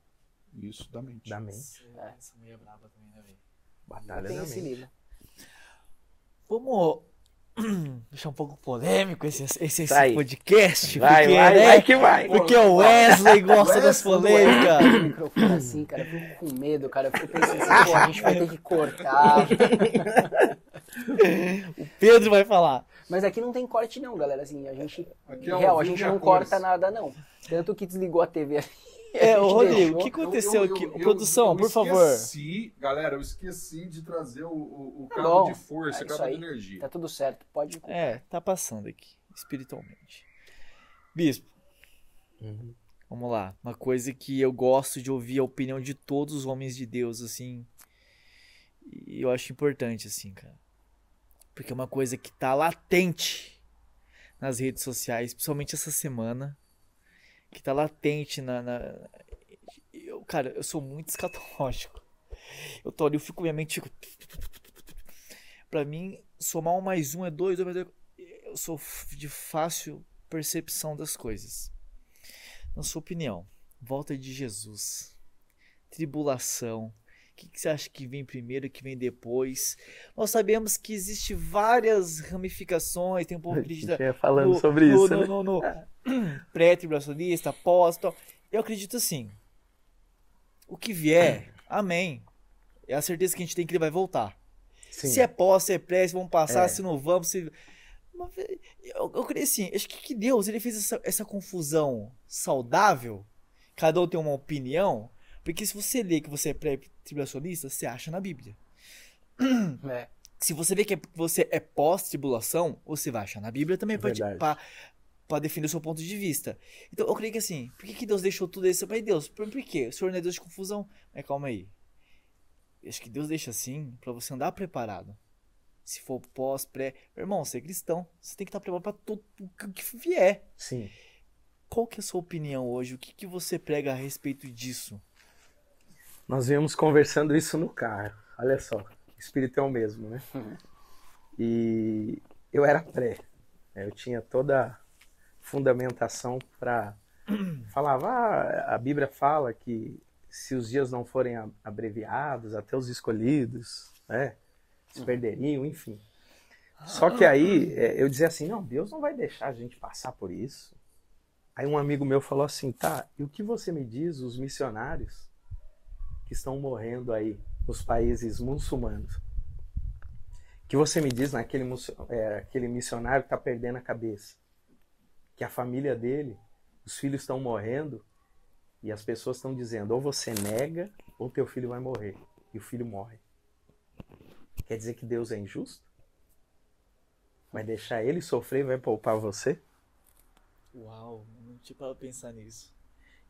Isso da mente. da Mente. É. Essa mulher braba também, né, velho? Batalha Tem da esse Mente. livro. Vamos deixar um pouco polêmico esse, esse, esse Vai. podcast. Vai, porque, vai, né? vai que vai. Porque o Wesley gosta das polêmicas. O microfone assim, cara, eu fico com medo, cara. Eu fico pensando assim, pô, a gente vai ter que cortar. O Pedro vai falar. Mas aqui não tem corte não, galera. Assim, a gente. Aqui é real, a gente não corta nada, não. Tanto que desligou a TV ali. É, ô gente Rodrigo, o que aconteceu Eu- eu- aqui? eu- Produção, eu por favor. esqueci, galera, eu esqueci de trazer o, o, o Tá cabo bom. de força, É o cabo de aí. energia. Tá tudo certo, pode. É, tá passando aqui, espiritualmente. Bispo, Uhum. vamos lá. Uma coisa que eu gosto de ouvir a opinião de todos os homens de Deus, assim. E eu acho importante, assim, cara. Porque é uma coisa que tá latente nas redes sociais, principalmente essa semana. Que tá latente na. na- Eu, cara, eu sou muito escatológico. Eu tô ali, eu fico, minha mente fica. Pra mim, somar um mais um é dois, dois mais dois. Eu sou de fácil percepção das coisas. Na sua opinião, volta de Jesus, tribulação, que, que você acha que vem primeiro, que vem depois? Nós sabemos que existe várias ramificações, tem um povo A que acredita gente ia falando no- sobre no- isso, no, né? no- no pré-tribulacionista, pós, tal. Eu acredito assim. O que vier, amém. É a certeza que a gente tem que ele vai voltar. Sim. Se é pós, se é pré, se vamos passar, É. se não vamos, se... Eu, eu creio assim, acho que, que Deus ele fez essa, essa confusão saudável, cada um tem uma opinião, porque se você lê que você é pré-tribulacionista, você acha na Bíblia. É. Se você vê que é- você é pós-tribulação, você vai achar na Bíblia também pra definir o seu ponto de vista. Então eu creio que assim, por que, que Deus deixou tudo isso pra Deus? Por, por quê? O Senhor não é Deus de confusão. Mas calma aí. Eu Acho que Deus deixa assim pra você andar preparado. Se for pós, pré. Meu irmão, você é cristão. Você tem que estar preparado pra tudo que vier. Sim. Qual que é a sua opinião hoje? O que, que você prega a respeito disso? Nós viemos conversando isso no carro. Olha só, espírito é o mesmo, né? Uhum. E eu era pré. Eu tinha toda a fundamentação para falava, ah, a Bíblia fala que se os dias não forem abreviados, até os escolhidos, né, se perderiam, enfim. Só que aí é, eu dizia assim, não, Deus não vai deixar a gente passar por isso. Aí um amigo meu falou assim, tá, e o que você me diz os missionários que estão morrendo aí nos países muçulmanos? que você me diz naquele é, aquele missionário que está perdendo a cabeça? Que a família dele Os filhos estão morrendo e as pessoas estão dizendo: ou você nega, ou teu filho vai morrer. E o filho morre. Quer dizer que Deus é injusto? Vai deixar ele sofrer e vai poupar você? Uau, não tinha para pensar nisso.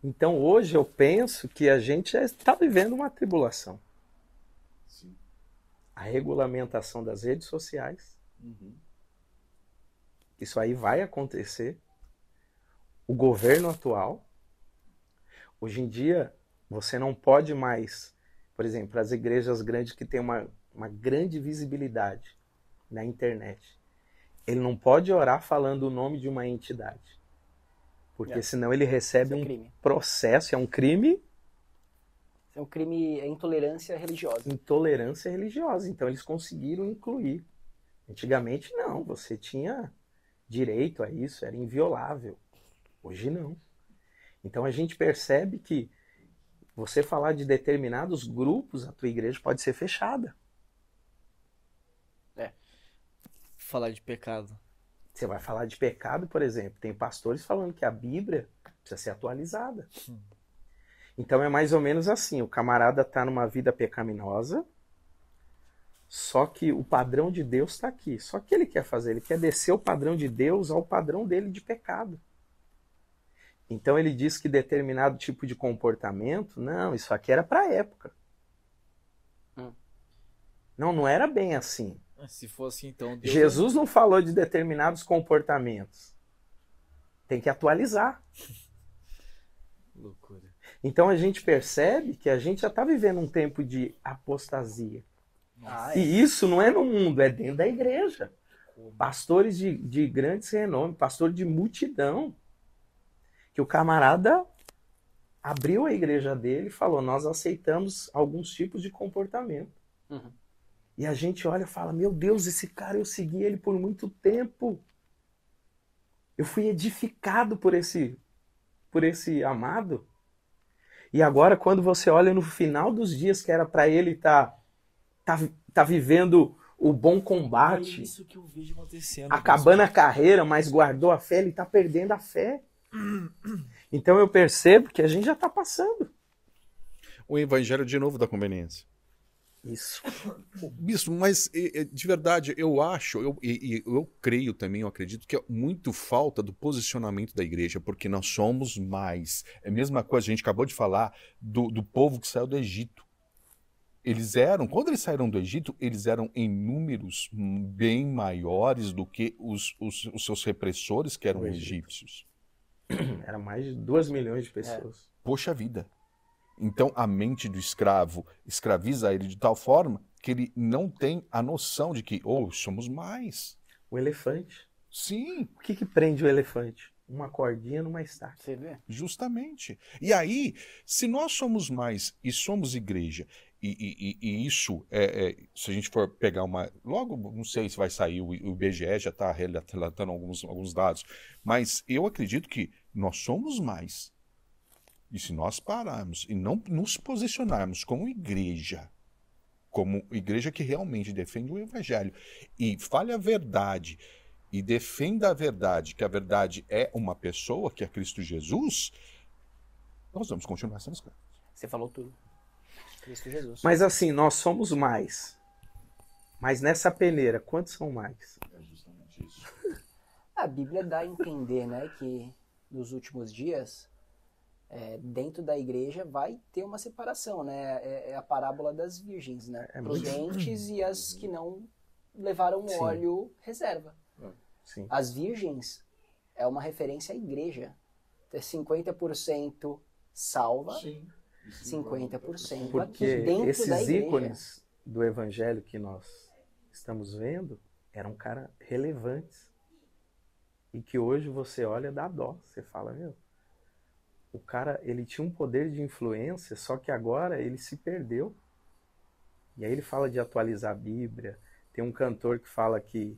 Então hoje eu penso que a gente está vivendo uma tribulação. Sim. A regulamentação das redes sociais. Uhum. Isso aí vai acontecer. O governo atual. Hoje em dia, você não pode mais, por exemplo, as igrejas grandes que têm uma, uma grande visibilidade na internet. Ele não pode orar falando o nome de uma entidade. Porque É. senão ele recebe é um crime. processo, é um crime é um crime, é intolerância religiosa. intolerância religiosa. Então eles conseguiram incluir. Antigamente não, você tinha direito a isso, era inviolável. Hoje não. Então a gente percebe que você falar de determinados grupos, a tua igreja pode ser fechada. Falar de pecado. Você vai falar de pecado, por exemplo, tem pastores falando que a Bíblia precisa ser atualizada. Então é mais ou menos assim, o camarada está numa vida pecaminosa, só que o padrão de Deus está aqui. Só que ele quer fazer, ele quer descer o padrão de Deus ao padrão dele de pecado. Então ele diz que determinado tipo de comportamento, não, isso aqui era para a época. Hum. Não, não era bem assim. Se fosse então. Deus Jesus não falou de determinados comportamentos. Tem que atualizar. Loucura. Então a gente percebe que a gente já está vivendo um tempo de apostasia. É. E isso não é no mundo, é dentro da igreja. Pastores de, de grandes renome, pastor de multidão. Que o camarada abriu a igreja dele e falou: Nós aceitamos alguns tipos de comportamento. Uhum. E a gente olha e fala: Meu Deus, esse cara eu segui ele por muito tempo. Eu fui edificado por esse, por esse amado. E agora, quando você olha no final dos dias que era para ele estar tá, tá, tá vivendo o bom É combate, isso que eu vejo acontecendo. acabando a carreira, mas guardou a fé, ele está perdendo a fé. Então eu percebo que a gente já está passando. O evangelho de novo da conveniência. Isso. Bispo, mas de verdade, eu acho, eu, e, e eu creio também, eu acredito que é muito falta do posicionamento da igreja, porque nós somos mais. É a mesma coisa, a gente acabou de falar do, do povo que saiu do Egito. Eles eram, quando eles saíram do Egito, eles eram em números bem maiores do que os, os, os seus repressores, que eram egípcios. Era mais de 2 milhões de pessoas. Poxa vida. Então a mente do escravo escraviza ele de tal forma que ele não tem a noção de que, oh, somos mais. O elefante. Sim, O que, que prende o elefante? Uma cordinha numa estaca. Você vê? justamente. E aí, se nós somos mais e somos igreja, e, e- e- e isso, é, é, se a gente for pegar uma. Logo, não sei se vai sair, o, o IBGE já está relatando alguns, alguns dados, mas eu acredito que nós somos mais. E se nós pararmos e não nos posicionarmos como igreja, como igreja que realmente defende o evangelho e fale a verdade e defenda a verdade, que a verdade é uma pessoa, que é Cristo Jesus, nós vamos continuar sendo escravos. Você falou tudo. Cristo Jesus. Mas assim, nós somos mais. Mas nessa peneira, quantos são mais? É justamente isso. A Bíblia dá a entender, né, que nos últimos dias, é, dentro da igreja vai ter uma separação, né? É, é a parábola das virgens, né? É muito- Prudentes e as que não levaram Sim. óleo reserva. Sim. As virgens é uma referência à igreja. É 50% salva, Sim. 50% Porque aqui dentro da esses ícones do evangelho que nós estamos vendo eram caras relevantes. E que hoje você olha dá dó. Você fala, meu, o cara, ele tinha um poder de influência, só que agora ele se perdeu. E aí ele fala de atualizar a Bíblia. Tem um cantor que fala que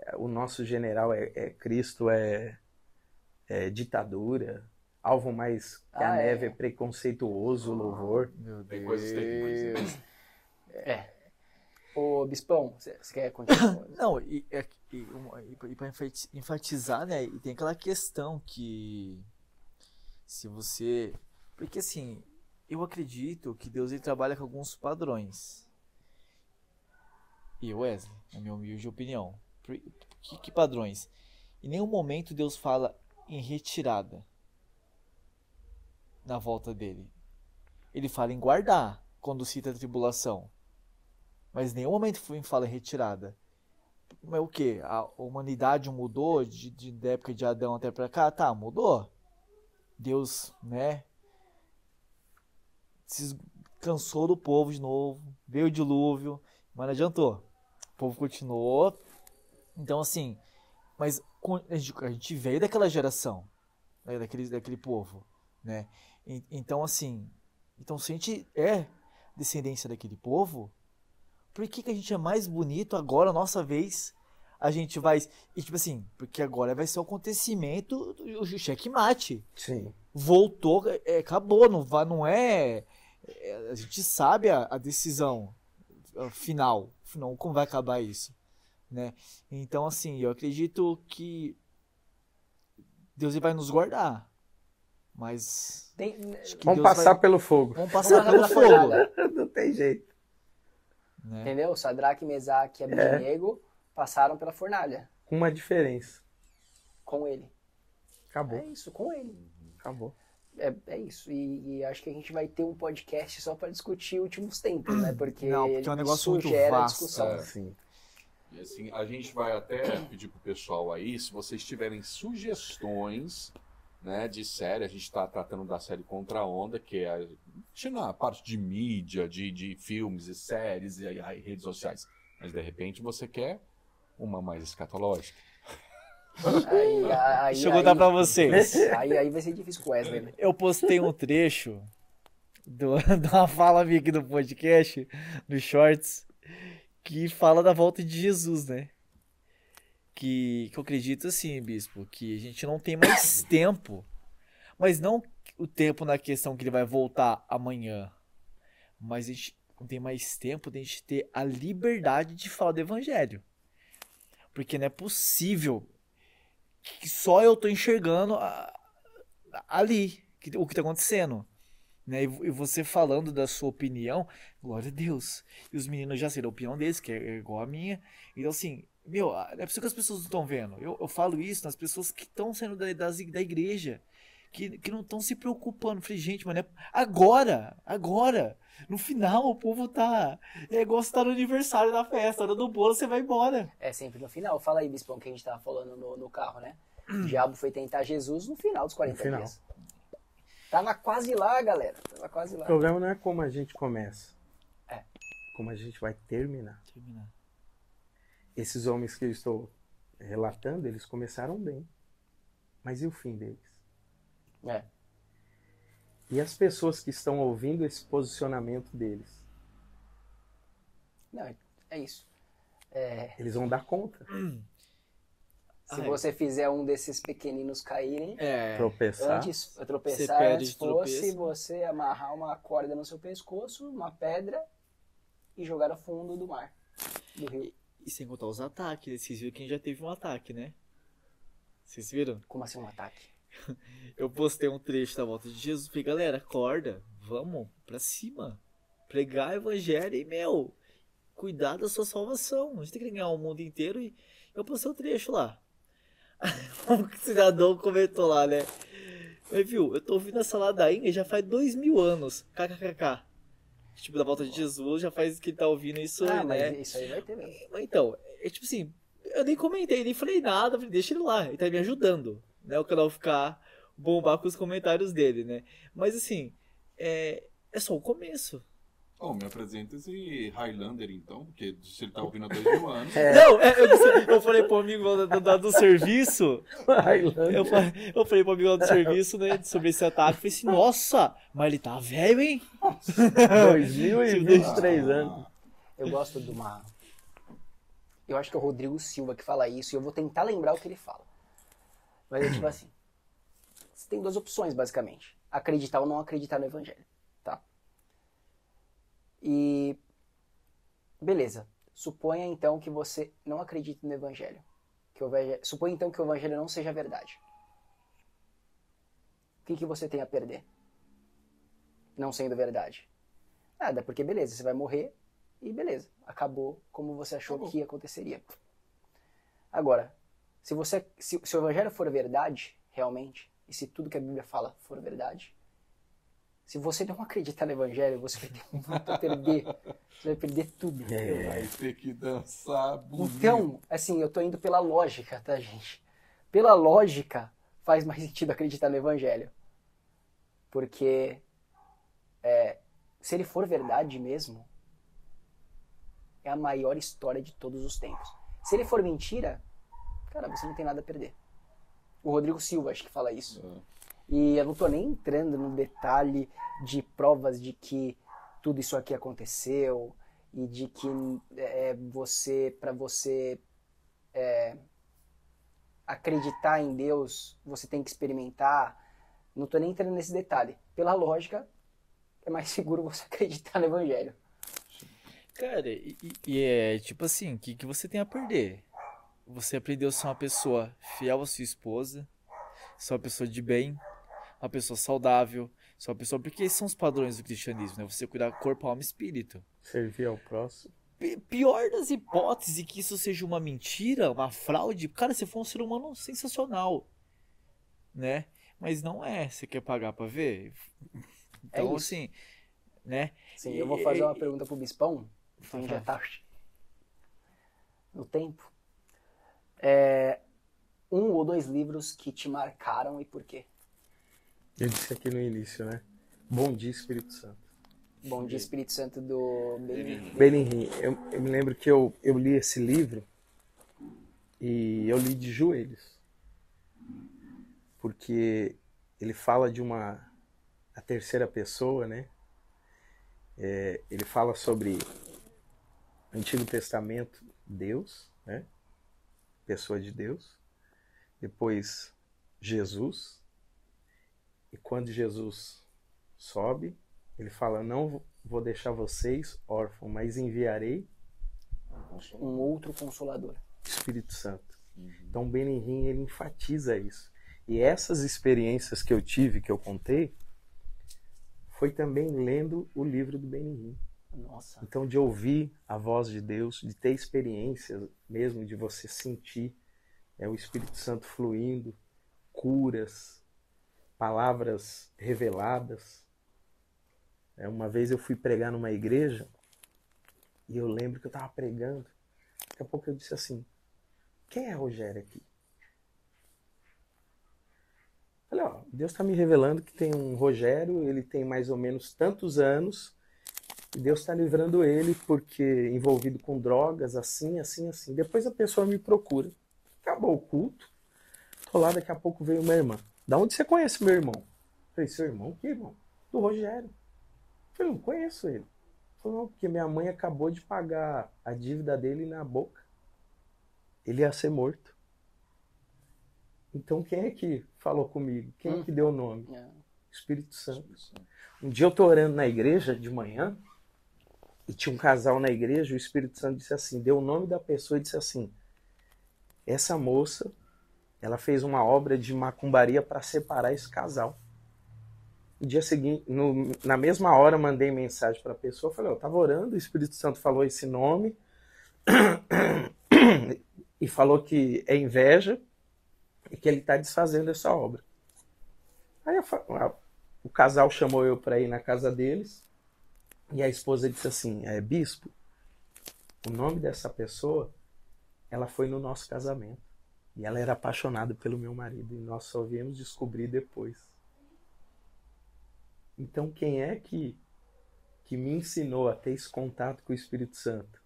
é, o nosso general é, é Cristo é, é ditadura. Alvo mais que a Ah, é. neve é preconceituoso, o louvor. Meu Tem coisas terríveis, né? É. Ô, Bispão, você quer continuar? Não, e, é- e, e e enfati- enfatizar, né? E tem aquela questão que Se você. Porque assim, eu acredito que Deus ele trabalha com alguns padrões. E Wesley, na minha humilde opinião. Que, que padrões? Em nenhum momento Deus fala em retirada na volta dele. Ele fala em guardar quando cita a tribulação. Mas em nenhum momento fala em retirada. Mas o que? A humanidade mudou de, de- da época de Adão até pra cá? Tá, mudou. Deus, né? Se cansou do povo de novo. Veio o dilúvio. Mas não adiantou. O povo continuou. Então, assim. Mas a gente, veio daquela geração. né, Daquele, daquele povo. Né? Então, assim. Então, se a gente é descendência daquele povo, por que, que a gente é mais bonito agora, nossa vez? A gente vai. E tipo assim, porque agora vai ser o acontecimento, o checkmate. Sim. Voltou, é, acabou, não, vai, não é, é, A gente sabe a, a decisão a final, final, como vai acabar isso. Né? Então, assim, eu acredito que Deus vai nos guardar. Mas. Tem- Vamos Deus passar vai- pelo fogo. Vamos passar pelo fogo. Não tem jeito. Né? Entendeu? Sadraque, Mesaque e Abednego passaram pela fornalha Com uma diferença. com ele. Acabou. É isso, com ele. Acabou. É, é isso. E, e acho que a gente vai ter um podcast só para discutir últimos tempos, né? Porque, Não, porque é um negócio muito gera vasto, discussão. é. Sim. E assim, a gente vai até pedir pro pessoal aí, se vocês tiverem sugestões, né, de série, a gente está tratando da série Contra a Onda, que é a, parte de mídia, de, de filmes e séries e, aí redes sociais. Mas de repente você quer uma mais escatológica. Aí, aí, Deixa eu aí, contar pra vocês. Aí, aí vai ser difícil com o Wesley, né? Eu postei um trecho do, de uma fala minha aqui do podcast, no Shorts, que fala da volta de Jesus, né? Que, que eu acredito assim, bispo, que a gente não tem mais tempo. Mas não o tempo na questão que ele vai voltar amanhã. Mas a gente não tem mais tempo de a gente ter a liberdade de falar do evangelho. Porque não é possível que só eu tô enxergando a- ali que- o que tá acontecendo. Né? E, e você falando da sua opinião, glória a Deus. E os meninos já sei da opinião deles, que é igual a minha. Então, assim, meu, é possível que as pessoas não estão vendo. Eu, eu falo isso nas pessoas que estão saindo da, das, da igreja, que, que não estão se preocupando. Falei, gente, mano, é agora, agora. No final, o povo tá. É igual você tá no aniversário da festa, hora do bolo, você vai embora. É sempre no final. Fala aí, Bispão, que a gente tava falando no, no carro, né? O diabo foi tentar Jesus no final dos 40 No final. dias. Tava quase lá, galera. Tava quase O lá. problema não é como a gente começa. É. Como a gente vai terminar. Terminar. Esses homens que eu estou relatando, eles começaram bem. Mas e o fim deles? É. E as pessoas que estão ouvindo esse posicionamento deles? Não, é isso. Eles vão dar conta. Se Ah, é. você fizer um desses pequeninos caírem, É. Tropeçar. antes Você tropeçar, antes fosse você amarrar uma corda no seu pescoço, uma pedra e jogar ao fundo do mar, do rio. E sem contar os ataques. Vocês viram que a gente já teve um ataque, né? Vocês viram? Como assim um ataque? Eu postei um trecho da volta de Jesus. Falei, galera, acorda. Vamos pra cima. Pregar o evangelho e, meu, cuidar da sua salvação. A gente tem que ganhar o mundo inteiro e eu postei um trecho lá. um cidadão comentou lá, né? Mas viu, eu tô ouvindo essa ladainha já faz dois mil anos. KKKK. Tipo, da volta de Jesus, já faz que ele tá ouvindo isso, ah, mas né? isso aí vai ter mesmo. Então, é tipo assim, eu nem comentei, nem falei nada, falei, deixa ele lá, ele tá me ajudando, né? O canal ficar bombar com os comentários dele, né? Mas assim, é, é só o começo. Oh, me apresenta esse Highlander então, porque se ele tá ouvindo há dois mil anos. Não, é, eu, eu falei pro amigo da- da- do serviço, Highlander. eu, eu falei pro amigo lá do serviço, né, sobre esse ataque, falei assim, nossa, mas ele tá velho, hein? 2023 anos. Eu gosto de uma. Eu acho que é o Rodrigo Silva que fala isso e eu vou tentar lembrar o que ele fala. Mas é tipo assim: você tem duas opções, basicamente: acreditar ou não acreditar no Evangelho. Tá? E. Beleza. Suponha então que você não acredita no Evangelho. Que o evangelho... Suponha então que o Evangelho não seja verdade. que, que você tem a perder? Não sendo verdade. Nada, porque beleza, você vai morrer e beleza, acabou como você achou Acabou. que aconteceria. Agora, se você se, se o evangelho for verdade, realmente, e se tudo que a Bíblia fala for verdade, se você não acreditar no evangelho, você vai ter muito a perder. Você vai perder tudo. Vai ter que dançar bonito. Então, assim, eu tô indo pela lógica, tá, gente? Pela lógica, faz mais sentido acreditar no Evangelho. Porque é, se ele for verdade mesmo, é a maior história de todos os tempos. Se ele for mentira, cara, você não tem nada a perder. O Rodrigo Silva acho que fala isso. E eu não tô nem entrando no detalhe de provas de que tudo isso aqui aconteceu e de que é, você, para você é, acreditar em Deus, você tem que experimentar. Não tô nem entrando nesse detalhe. Pela lógica, é mais seguro você acreditar no Evangelho. Cara, e, e- e é tipo assim, o que, que você tem a perder? Você aprendeu a ser uma pessoa fiel à sua esposa, ser uma pessoa de bem, uma pessoa saudável, ser uma pessoa. Porque esses são os padrões do cristianismo, né? Você cuidar corpo, alma e espírito. Servir ao próximo. Pi- Pior das hipóteses que isso seja uma mentira, uma fraude, cara, você for um ser humano sensacional, né? Mas não é. Você quer pagar pra ver? É Então, isso. assim, né? Sim, eu vou fazer uma pergunta pro Bispão, então já tá no tempo. É, um ou dois livros que te marcaram e por quê? Eu disse aqui no início, né? Bom dia, Espírito Santo. Bom dia, Espírito Santo do Benin. Benihim, eu, eu me lembro que eu, eu li esse livro e eu li de joelhos. Porque ele fala de uma a terceira pessoa, né? É, ele fala sobre Antigo Testamento, Deus, né? Pessoa de Deus. Depois Jesus. E quando Jesus sobe, ele fala: Não vou deixar vocês órfãos, mas enviarei Um outro consolador. Espírito Santo. Então, Benihim ele enfatiza isso. E essas experiências que eu tive, que eu contei, foi também lendo o livro do Benihim. Nossa. Então, de ouvir a voz de Deus, de ter experiências mesmo, de você sentir é, o Espírito Santo fluindo, curas, palavras reveladas. É, uma vez eu fui pregar numa igreja e eu lembro que eu estava pregando. Daqui a pouco eu disse assim: Quem é Rogério aqui? Falei, ó, Deus está me revelando que tem um Rogério, ele tem mais ou menos tantos anos, e Deus está livrando ele porque envolvido com drogas, assim, assim, assim. Depois a pessoa me procura. Acabou o culto. Tô lá, daqui a pouco veio uma irmã. Da onde você conhece meu irmão? Falei, seu irmão? Que irmão? Do Rogério. Falei, não conheço ele. Falei, não, porque minha mãe acabou de pagar a dívida dele na boca. Ele ia ser morto. Então quem é que falou comigo? Quem é que deu o nome? É. Espírito Santo. Um dia eu tô orando na igreja de manhã e tinha um casal na igreja, o Espírito Santo disse assim, deu o nome da pessoa e disse assim: essa moça, ela fez uma obra de macumbaria para separar esse casal. No dia seguinte, no- na mesma hora, mandei mensagem para a pessoa, falei: eu tava orando, o Espírito Santo falou esse nome e falou que é inveja e que ele está desfazendo essa obra. Aí eu o casal chamou eu para ir na casa deles e a esposa disse assim: é, Bispo, o nome dessa pessoa, ela foi no nosso casamento e ela era apaixonada pelo meu marido e nós só viemos descobrir depois. Então quem é que que me ensinou a ter esse contato com o Espírito Santo?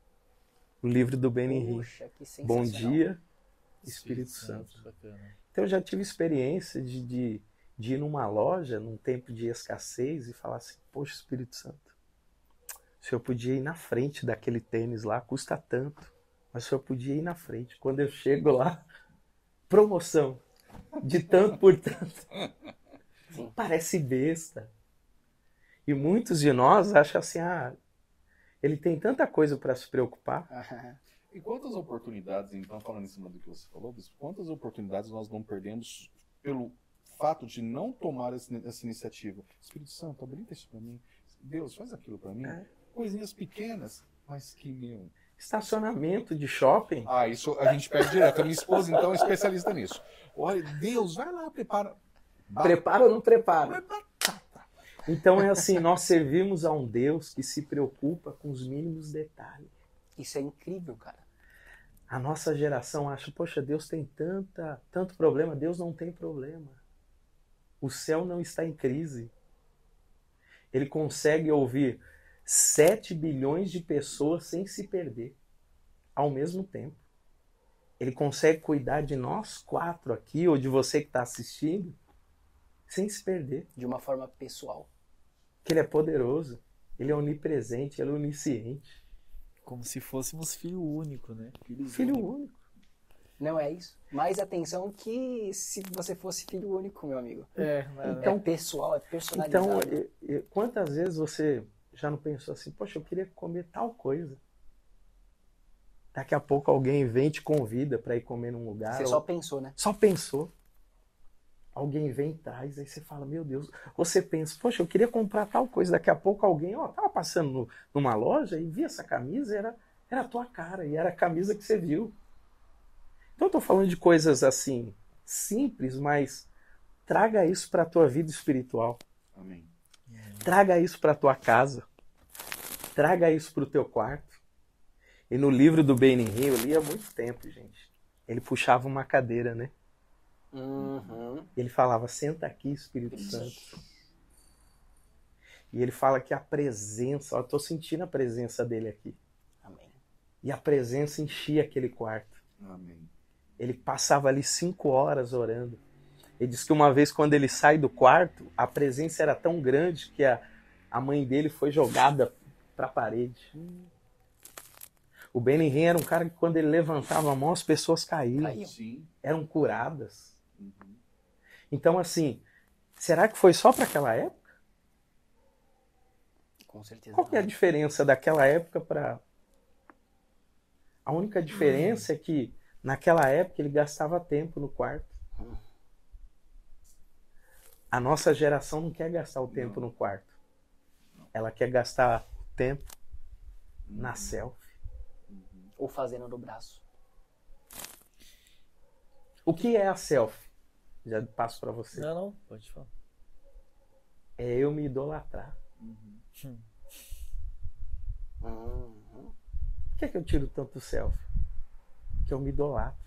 O livro do Benihim. Puxa, que Bom dia, Espírito Santo. Bacana. Então eu já tive experiência de, de, de ir numa loja, num tempo de escassez, e falar assim, poxa, Espírito Santo, o senhor podia ir na frente daquele tênis lá, custa tanto, mas o senhor podia ir na frente. Quando eu chego lá, promoção, de tanto por tanto. Parece besta. E muitos de nós acham assim, ah, ele tem tanta coisa para se preocupar. E quantas oportunidades, então, falando em cima do que você falou, Bispo, quantas oportunidades nós não perdemos pelo fato de não tomar essa, essa iniciativa. Espírito Santo, habilita isso para mim. Deus, faz aquilo para mim. É. Coisinhas pequenas, mas que, meu, Estacionamento de shopping. Ah, isso a gente pede direto. A minha esposa, então, é especialista nisso. Olha, Deus, vai lá, prepara. Prepara ou não prepara? prepara. Então é assim, nós servimos a um Deus que se preocupa com os mínimos detalhes. Isso é incrível, cara. A nossa geração acha, poxa, Deus tem tanta, tanto problema. Deus não tem problema. O céu não está em crise. Ele consegue ouvir 7 bilhões de pessoas sem se perder ao mesmo tempo. Ele consegue cuidar de nós quatro aqui, ou de você que está assistindo, sem se perder. De uma forma pessoal. Que ele é poderoso, ele é onipresente, ele é onisciente. Como se fôssemos filho único, né? Filhos Filho únicos. único. Não é isso? Mais atenção que se você fosse filho único, meu amigo. É, mas- é pessoal, é personalizado. Então, quantas vezes você já não pensou assim, poxa, eu queria comer tal coisa? Daqui a pouco alguém vem e te convida para ir comer num lugar. você ou- só pensou, né? só pensou. Alguém vem e traz, aí você fala, meu Deus. Você pensa, poxa, eu queria comprar tal coisa. Daqui a pouco alguém, ó, tava passando no- numa loja e vi essa camisa, era, era a tua cara, e era a camisa que você viu. Então eu tô falando de coisas assim, simples, mas traga isso para a tua vida espiritual. Amém. Traga isso para tua casa. Traga isso para o teu quarto. E no livro do Benihim, eu li há muito tempo, gente. Ele puxava uma cadeira, né? Uhum. Ele falava: Senta aqui, Espírito Santo. E ele fala que a presença, ó, eu tô sentindo a presença dele aqui. Amém. E a presença enchia aquele quarto. Amém. Ele passava ali cinco horas orando. Ele diz que uma vez, quando ele sai do quarto, a presença era tão grande que a, a mãe dele foi jogada para a parede. O Benihim era um cara que, quando ele levantava a mão, as pessoas caíam. Sim. eram curadas. Uhum. Então, assim, será que foi só para aquela época? Com certeza. Qual que é a diferença daquela época para. A única diferença é que naquela época ele gastava tempo no quarto. A nossa geração não quer gastar o tempo no quarto. Ela quer gastar o tempo na selfie. Ou fazendo no braço. O que é a selfie? Já passo para você. Não, não, pode falar. É eu me idolatrar. Uhum. Por que, é que eu tiro tanto selfie? Que eu me idolatro.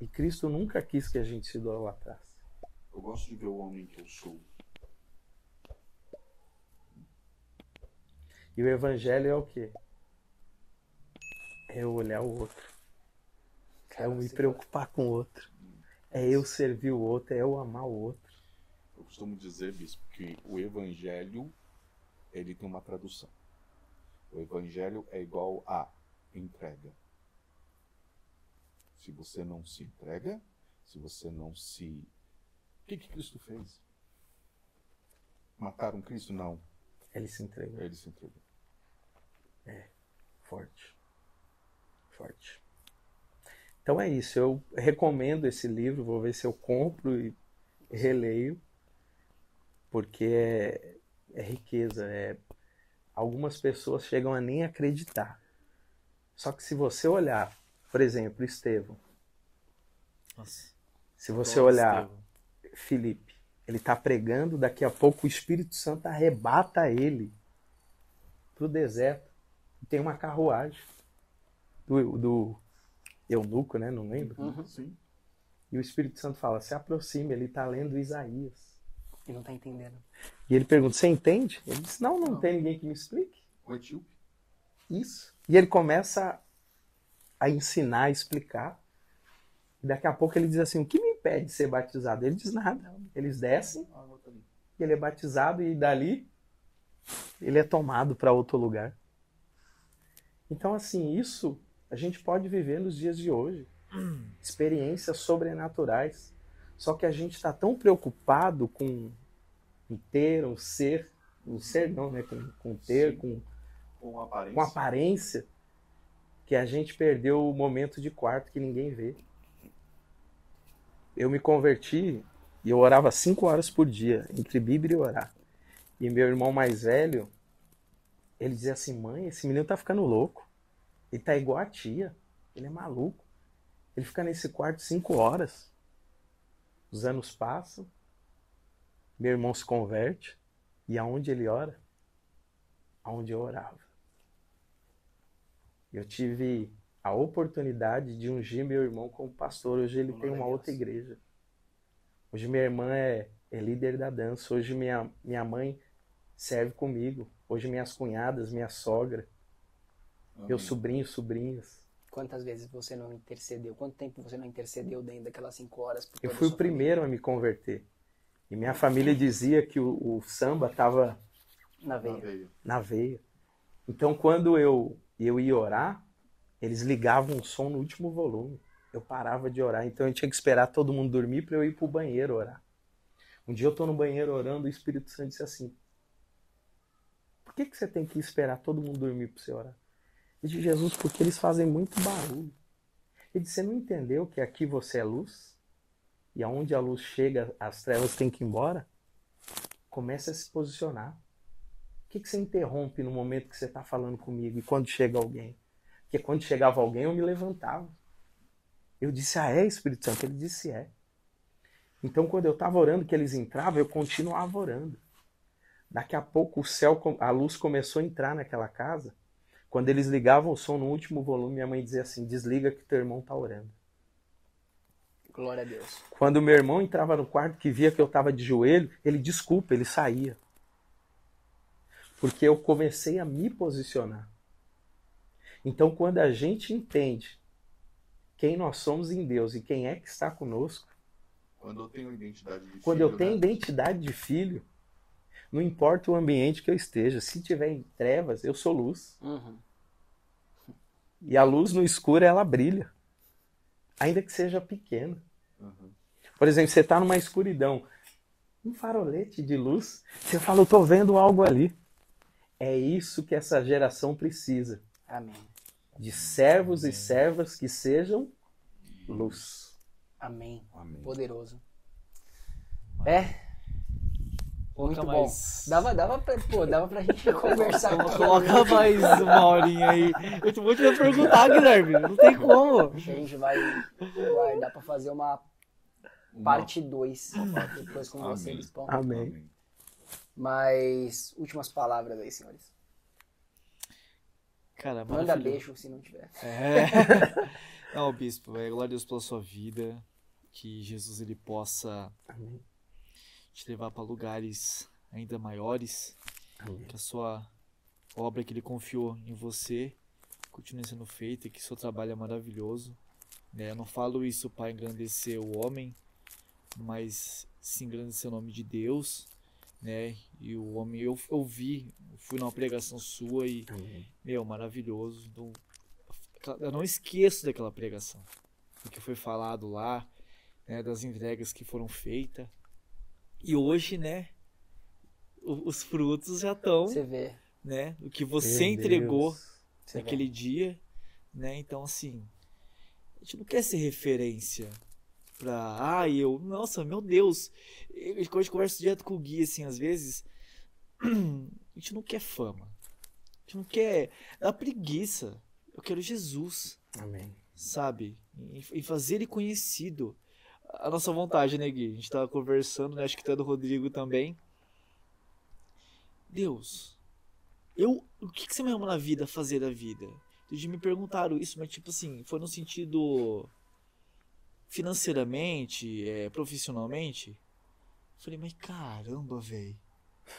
E Cristo nunca quis que a gente se idolatrasse. Eu gosto de ver o homem que eu sou. E o evangelho é o quê? É eu olhar o outro. É eu me preocupar com o outro. É eu servir o outro, é eu amar o outro. Eu costumo dizer, bispo, que o evangelho ele tem uma tradução. O evangelho é igual a entrega. Se você não se entrega, se você não se. O que, que Cristo fez? Mataram Cristo? Não. Ele se entregou. Ele se entregou. Forte. Forte. Então é isso. Eu recomendo esse livro. Vou ver se eu compro e releio. Porque é, é riqueza. É... Algumas pessoas chegam a nem acreditar. Só que se você olhar, por exemplo, Estevão. Nossa. Se você Nossa, olhar Estevão. Felipe, ele está pregando, daqui a pouco o Espírito Santo arrebata ele pro deserto. Tem uma carruagem do, do eunuco, né? Não lembro. Uhum. Sim. E o Espírito Santo fala: se aproxime, ele está lendo Isaías. E não tá entendendo. E ele pergunta: você entende? Ele diz: não, não, tem ninguém que me explique. O etíope. Isso. E ele começa a ensinar, a explicar. E daqui a pouco ele diz assim: o que me impede de ser batizado? Ele diz nada. Eles descem ele é batizado e dali ele é tomado para outro lugar. Então, assim, isso a gente pode viver nos dias de hoje. Experiências sobrenaturais. Só que a gente está tão preocupado com ter, um ser, um ser não, né? Com, com ter, Sim. com, Com aparência. com aparência, que a gente perdeu o momento de quarto que ninguém vê. eu me converti e eu orava cinco horas por dia, entre Bíblia e orar. E meu irmão mais velho, ele dizia assim, mãe, esse menino tá ficando louco. Ele tá igual a tia. Ele é maluco. Ele fica nesse quarto cinco horas. Os anos passam. Meu irmão se converte. E aonde ele ora? Aonde eu orava. Eu tive a oportunidade de ungir meu irmão como pastor. Hoje ele tem uma outra igreja. Hoje minha irmã é, é líder da dança. Hoje minha, minha mãe serve comigo. Hoje minhas cunhadas, minha sogra, Amém. meus sobrinhos, sobrinhas. Quantas vezes você não intercedeu? Quanto tempo você não intercedeu dentro daquelas cinco horas? Eu fui o primeiro a me converter. E minha família dizia que o, o samba estava família? Na veia. na veia. Então, quando eu, eu ia orar, eles ligavam o som no último volume. Eu parava de orar. Então, eu tinha que esperar todo mundo dormir para eu ir para o banheiro orar. Um dia eu estou no banheiro orando, o Espírito Santo disse assim: Por que, que você tem que esperar todo mundo dormir para você orar? Eu disse, Jesus, porque eles fazem muito barulho. Ele disse: Você não entendeu que aqui você é luz? E aonde a luz chega, as trevas têm que ir embora? Comece a se posicionar. Que, que você interrompe no momento que você está falando comigo e quando chega alguém? Porque quando chegava alguém, eu me levantava. Eu disse, ah, é, Espírito Santo? Ele disse, é. Então, quando eu estava orando, que eles entravam, eu continuava orando. Daqui a pouco, o céu, a luz começou a entrar naquela casa. Quando eles ligavam o som no último volume, minha mãe dizia assim: desliga que teu irmão está orando. Glória a Deus. Quando meu irmão entrava no quarto, que via que eu estava de joelho, ele, desculpa, ele saía. Porque eu comecei a me posicionar. Então, quando a gente entende quem nós somos em Deus e quem é que está conosco, Quando eu tenho identidade de quando filho, eu tenho né? identidade de filho, não importa o ambiente que eu esteja, se tiver em trevas, eu sou luz. Uhum. E a luz no escuro, ela brilha. Ainda que seja pequena. Uhum. Por exemplo, você está numa escuridão, um farolete de luz, você fala, eu estou vendo algo ali. É isso que essa geração precisa. Amém. De servos e servas que sejam luz. Amém. Amém. Poderoso. É. Coloca Muito mais- bom. Dava, dava, pra, pô, dava pra gente conversar. aqui. Coloca mais uma horinha aí. Eu te- vou te perguntar, Guilherme. Não tem como. A gente vai guardar pra fazer uma parte 2 depois com Amém. vocês. Bom, Amém. Mas últimas palavras aí, senhores. Cara, Manda beijo se não tiver. É. Não, bispo, é glória a Deus pela sua vida. Que Jesus ele possa Amém. te levar para lugares ainda maiores. Amém. Que a sua obra que ele confiou em você continue sendo feita. Que seu trabalho é maravilhoso. Né? Eu não falo isso para engrandecer o homem, mas sim engrandecer o nome de Deus. Né? E o homem, eu, eu vi, fui numa pregação sua e Amém. meu, maravilhoso. Então, eu não esqueço daquela pregação. Do que foi falado lá, né, das entregas que foram feitas. E hoje, né, os frutos já estão, Você vê. né, o que você Meu entregou Deus. Você naquele dia, né? Então, assim, a gente não quer ser referência pra, ah, eu, nossa, meu Deus. Eu, quando a gente conversa direto com o Gui, assim, às vezes, a gente não quer fama. A gente não quer, dá preguiça. Eu quero Jesus, Amém. sabe? Em, em fazer ele conhecido. A nossa vontade, né, Gui? A gente tava conversando, né? Acho que tá do Rodrigo também. Deus, eu, o que, que você me ama na vida, fazer da vida? De me perguntaram isso, mas tipo assim, foi no sentido financeiramente, é, profissionalmente. Falei, mas caramba, velho.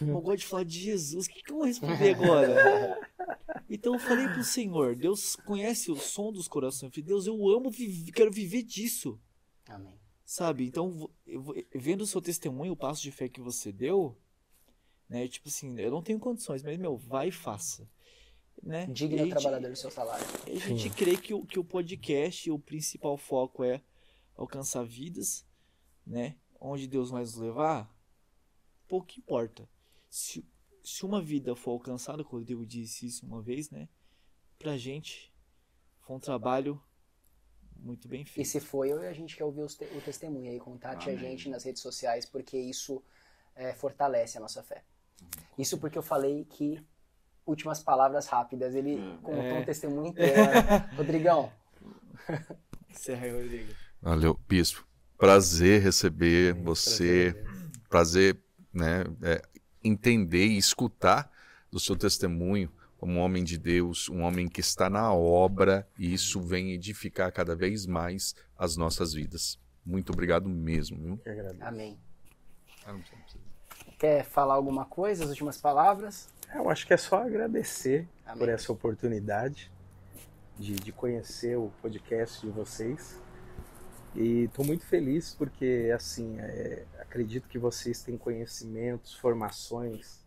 Eu gosto de falar de Jesus, o que, que eu vou responder agora? Então eu falei pro Senhor, Deus conhece o som dos corações. Eu falei, Deus, eu amo, viver, quero viver disso. Amém. Sabe? Então, eu vendo o seu testemunho, o passo de fé que você deu, né? Tipo assim, eu não tenho condições, mas, meu, vai e faça. Né? Digno gente- trabalhador do seu salário. a gente Sim. crê que o, que o podcast, o principal foco é alcançar vidas, né? Onde Deus vai nos levar, pouco importa. Se, se uma vida for alcançada, o Rodrigo disse isso uma vez, né? Pra gente, foi um trabalho muito bem E feito. se foi, a gente quer ouvir te- o testemunho aí. Contate a Amém. gente nas redes sociais, porque isso é, fortalece a nossa fé. Isso porque eu falei que últimas palavras rápidas. Ele contou É. um testemunho inteiro. né? Rodrigão, Encerra aí, Rodrigo. Valeu, Bispo. Prazer receber você. Prazer, né, é, entender e escutar do seu testemunho como um homem de Deus, um homem que está na obra e isso vem edificar cada vez mais as nossas vidas. Muito obrigado mesmo. Viu? Amém. Quer falar alguma coisa, as últimas palavras? Eu acho que é só agradecer Amém. por essa oportunidade de, de conhecer o podcast de vocês. E estou muito feliz porque, assim, é, acredito que vocês têm conhecimentos, formações,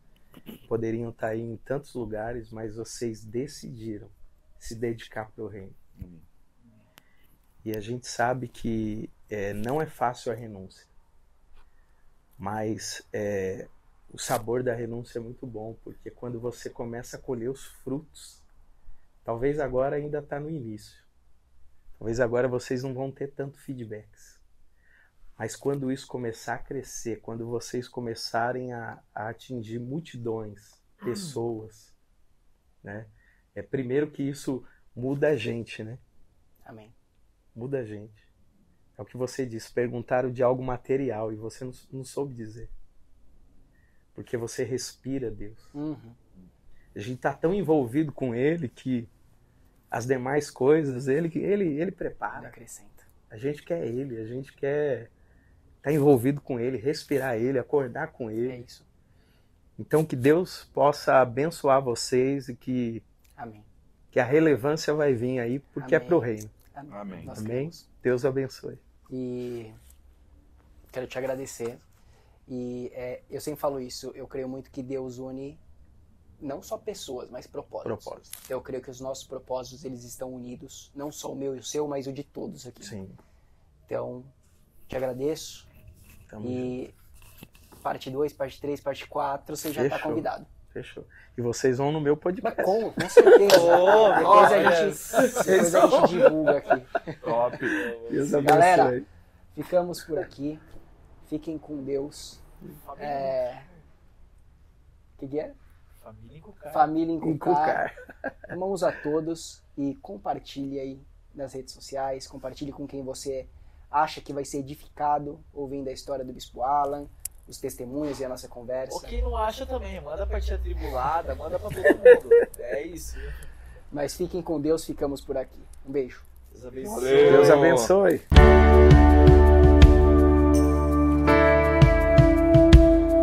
poderiam estar aí em tantos lugares, mas vocês decidiram se dedicar para o reino. Amém. E a gente sabe que é, não é fácil a renúncia, mas é, o sabor da renúncia é muito bom, porque quando você começa a colher os frutos, talvez agora ainda está no início, talvez agora vocês não vão ter tanto feedbacks, mas quando isso começar a crescer, quando vocês começarem a, a atingir multidões, pessoas, né? É primeiro que isso muda a gente, né? Amém. muda a gente. É o que você disse, perguntaram de algo material e você não, não soube dizer. Porque você respira Deus. Uhum. A gente está tão envolvido com Ele que as demais coisas Ele, ele, ele Ele prepara. acrescenta. A gente quer Ele, a gente quer estar envolvido com Ele, respirar Ele, acordar com É Ele. isso. Então que Deus possa abençoar vocês e que, Amém. que a relevância vai vir aí porque é Amém. pro reino. Amém. Amém? cremos. Deus abençoe. E quero te agradecer. E é, eu sempre falo isso, eu creio muito que Deus une não só pessoas, mas propósitos. Propósito. Eu creio que os nossos propósitos eles estão unidos, não só o meu e o seu, mas o de todos aqui. Sim. Então, te agradeço. Tamo junto. E parte 2, parte 3, parte 4, você já está convidado. Fechou. E vocês vão no meu Mas podcast. com, com certeza. Oh, depois, a gente, depois a gente divulga aqui. Top. Deus abençoe. Galera, ficamos por aqui. Fiquem com Deus. É... O que, que é? Família em Cucar. Família em Em Cucar. Cucar. Mãos a todos e compartilhe aí nas redes sociais. Compartilhe com quem você acha que vai ser edificado ouvindo a história do Bispo Alan, os testemunhos e a nossa conversa. Ou quem não acha também, manda pra tia tribulada, manda pra todo mundo. É isso. Mas fiquem com Deus, ficamos por aqui. Um beijo. Deus abençoe. Deus abençoe.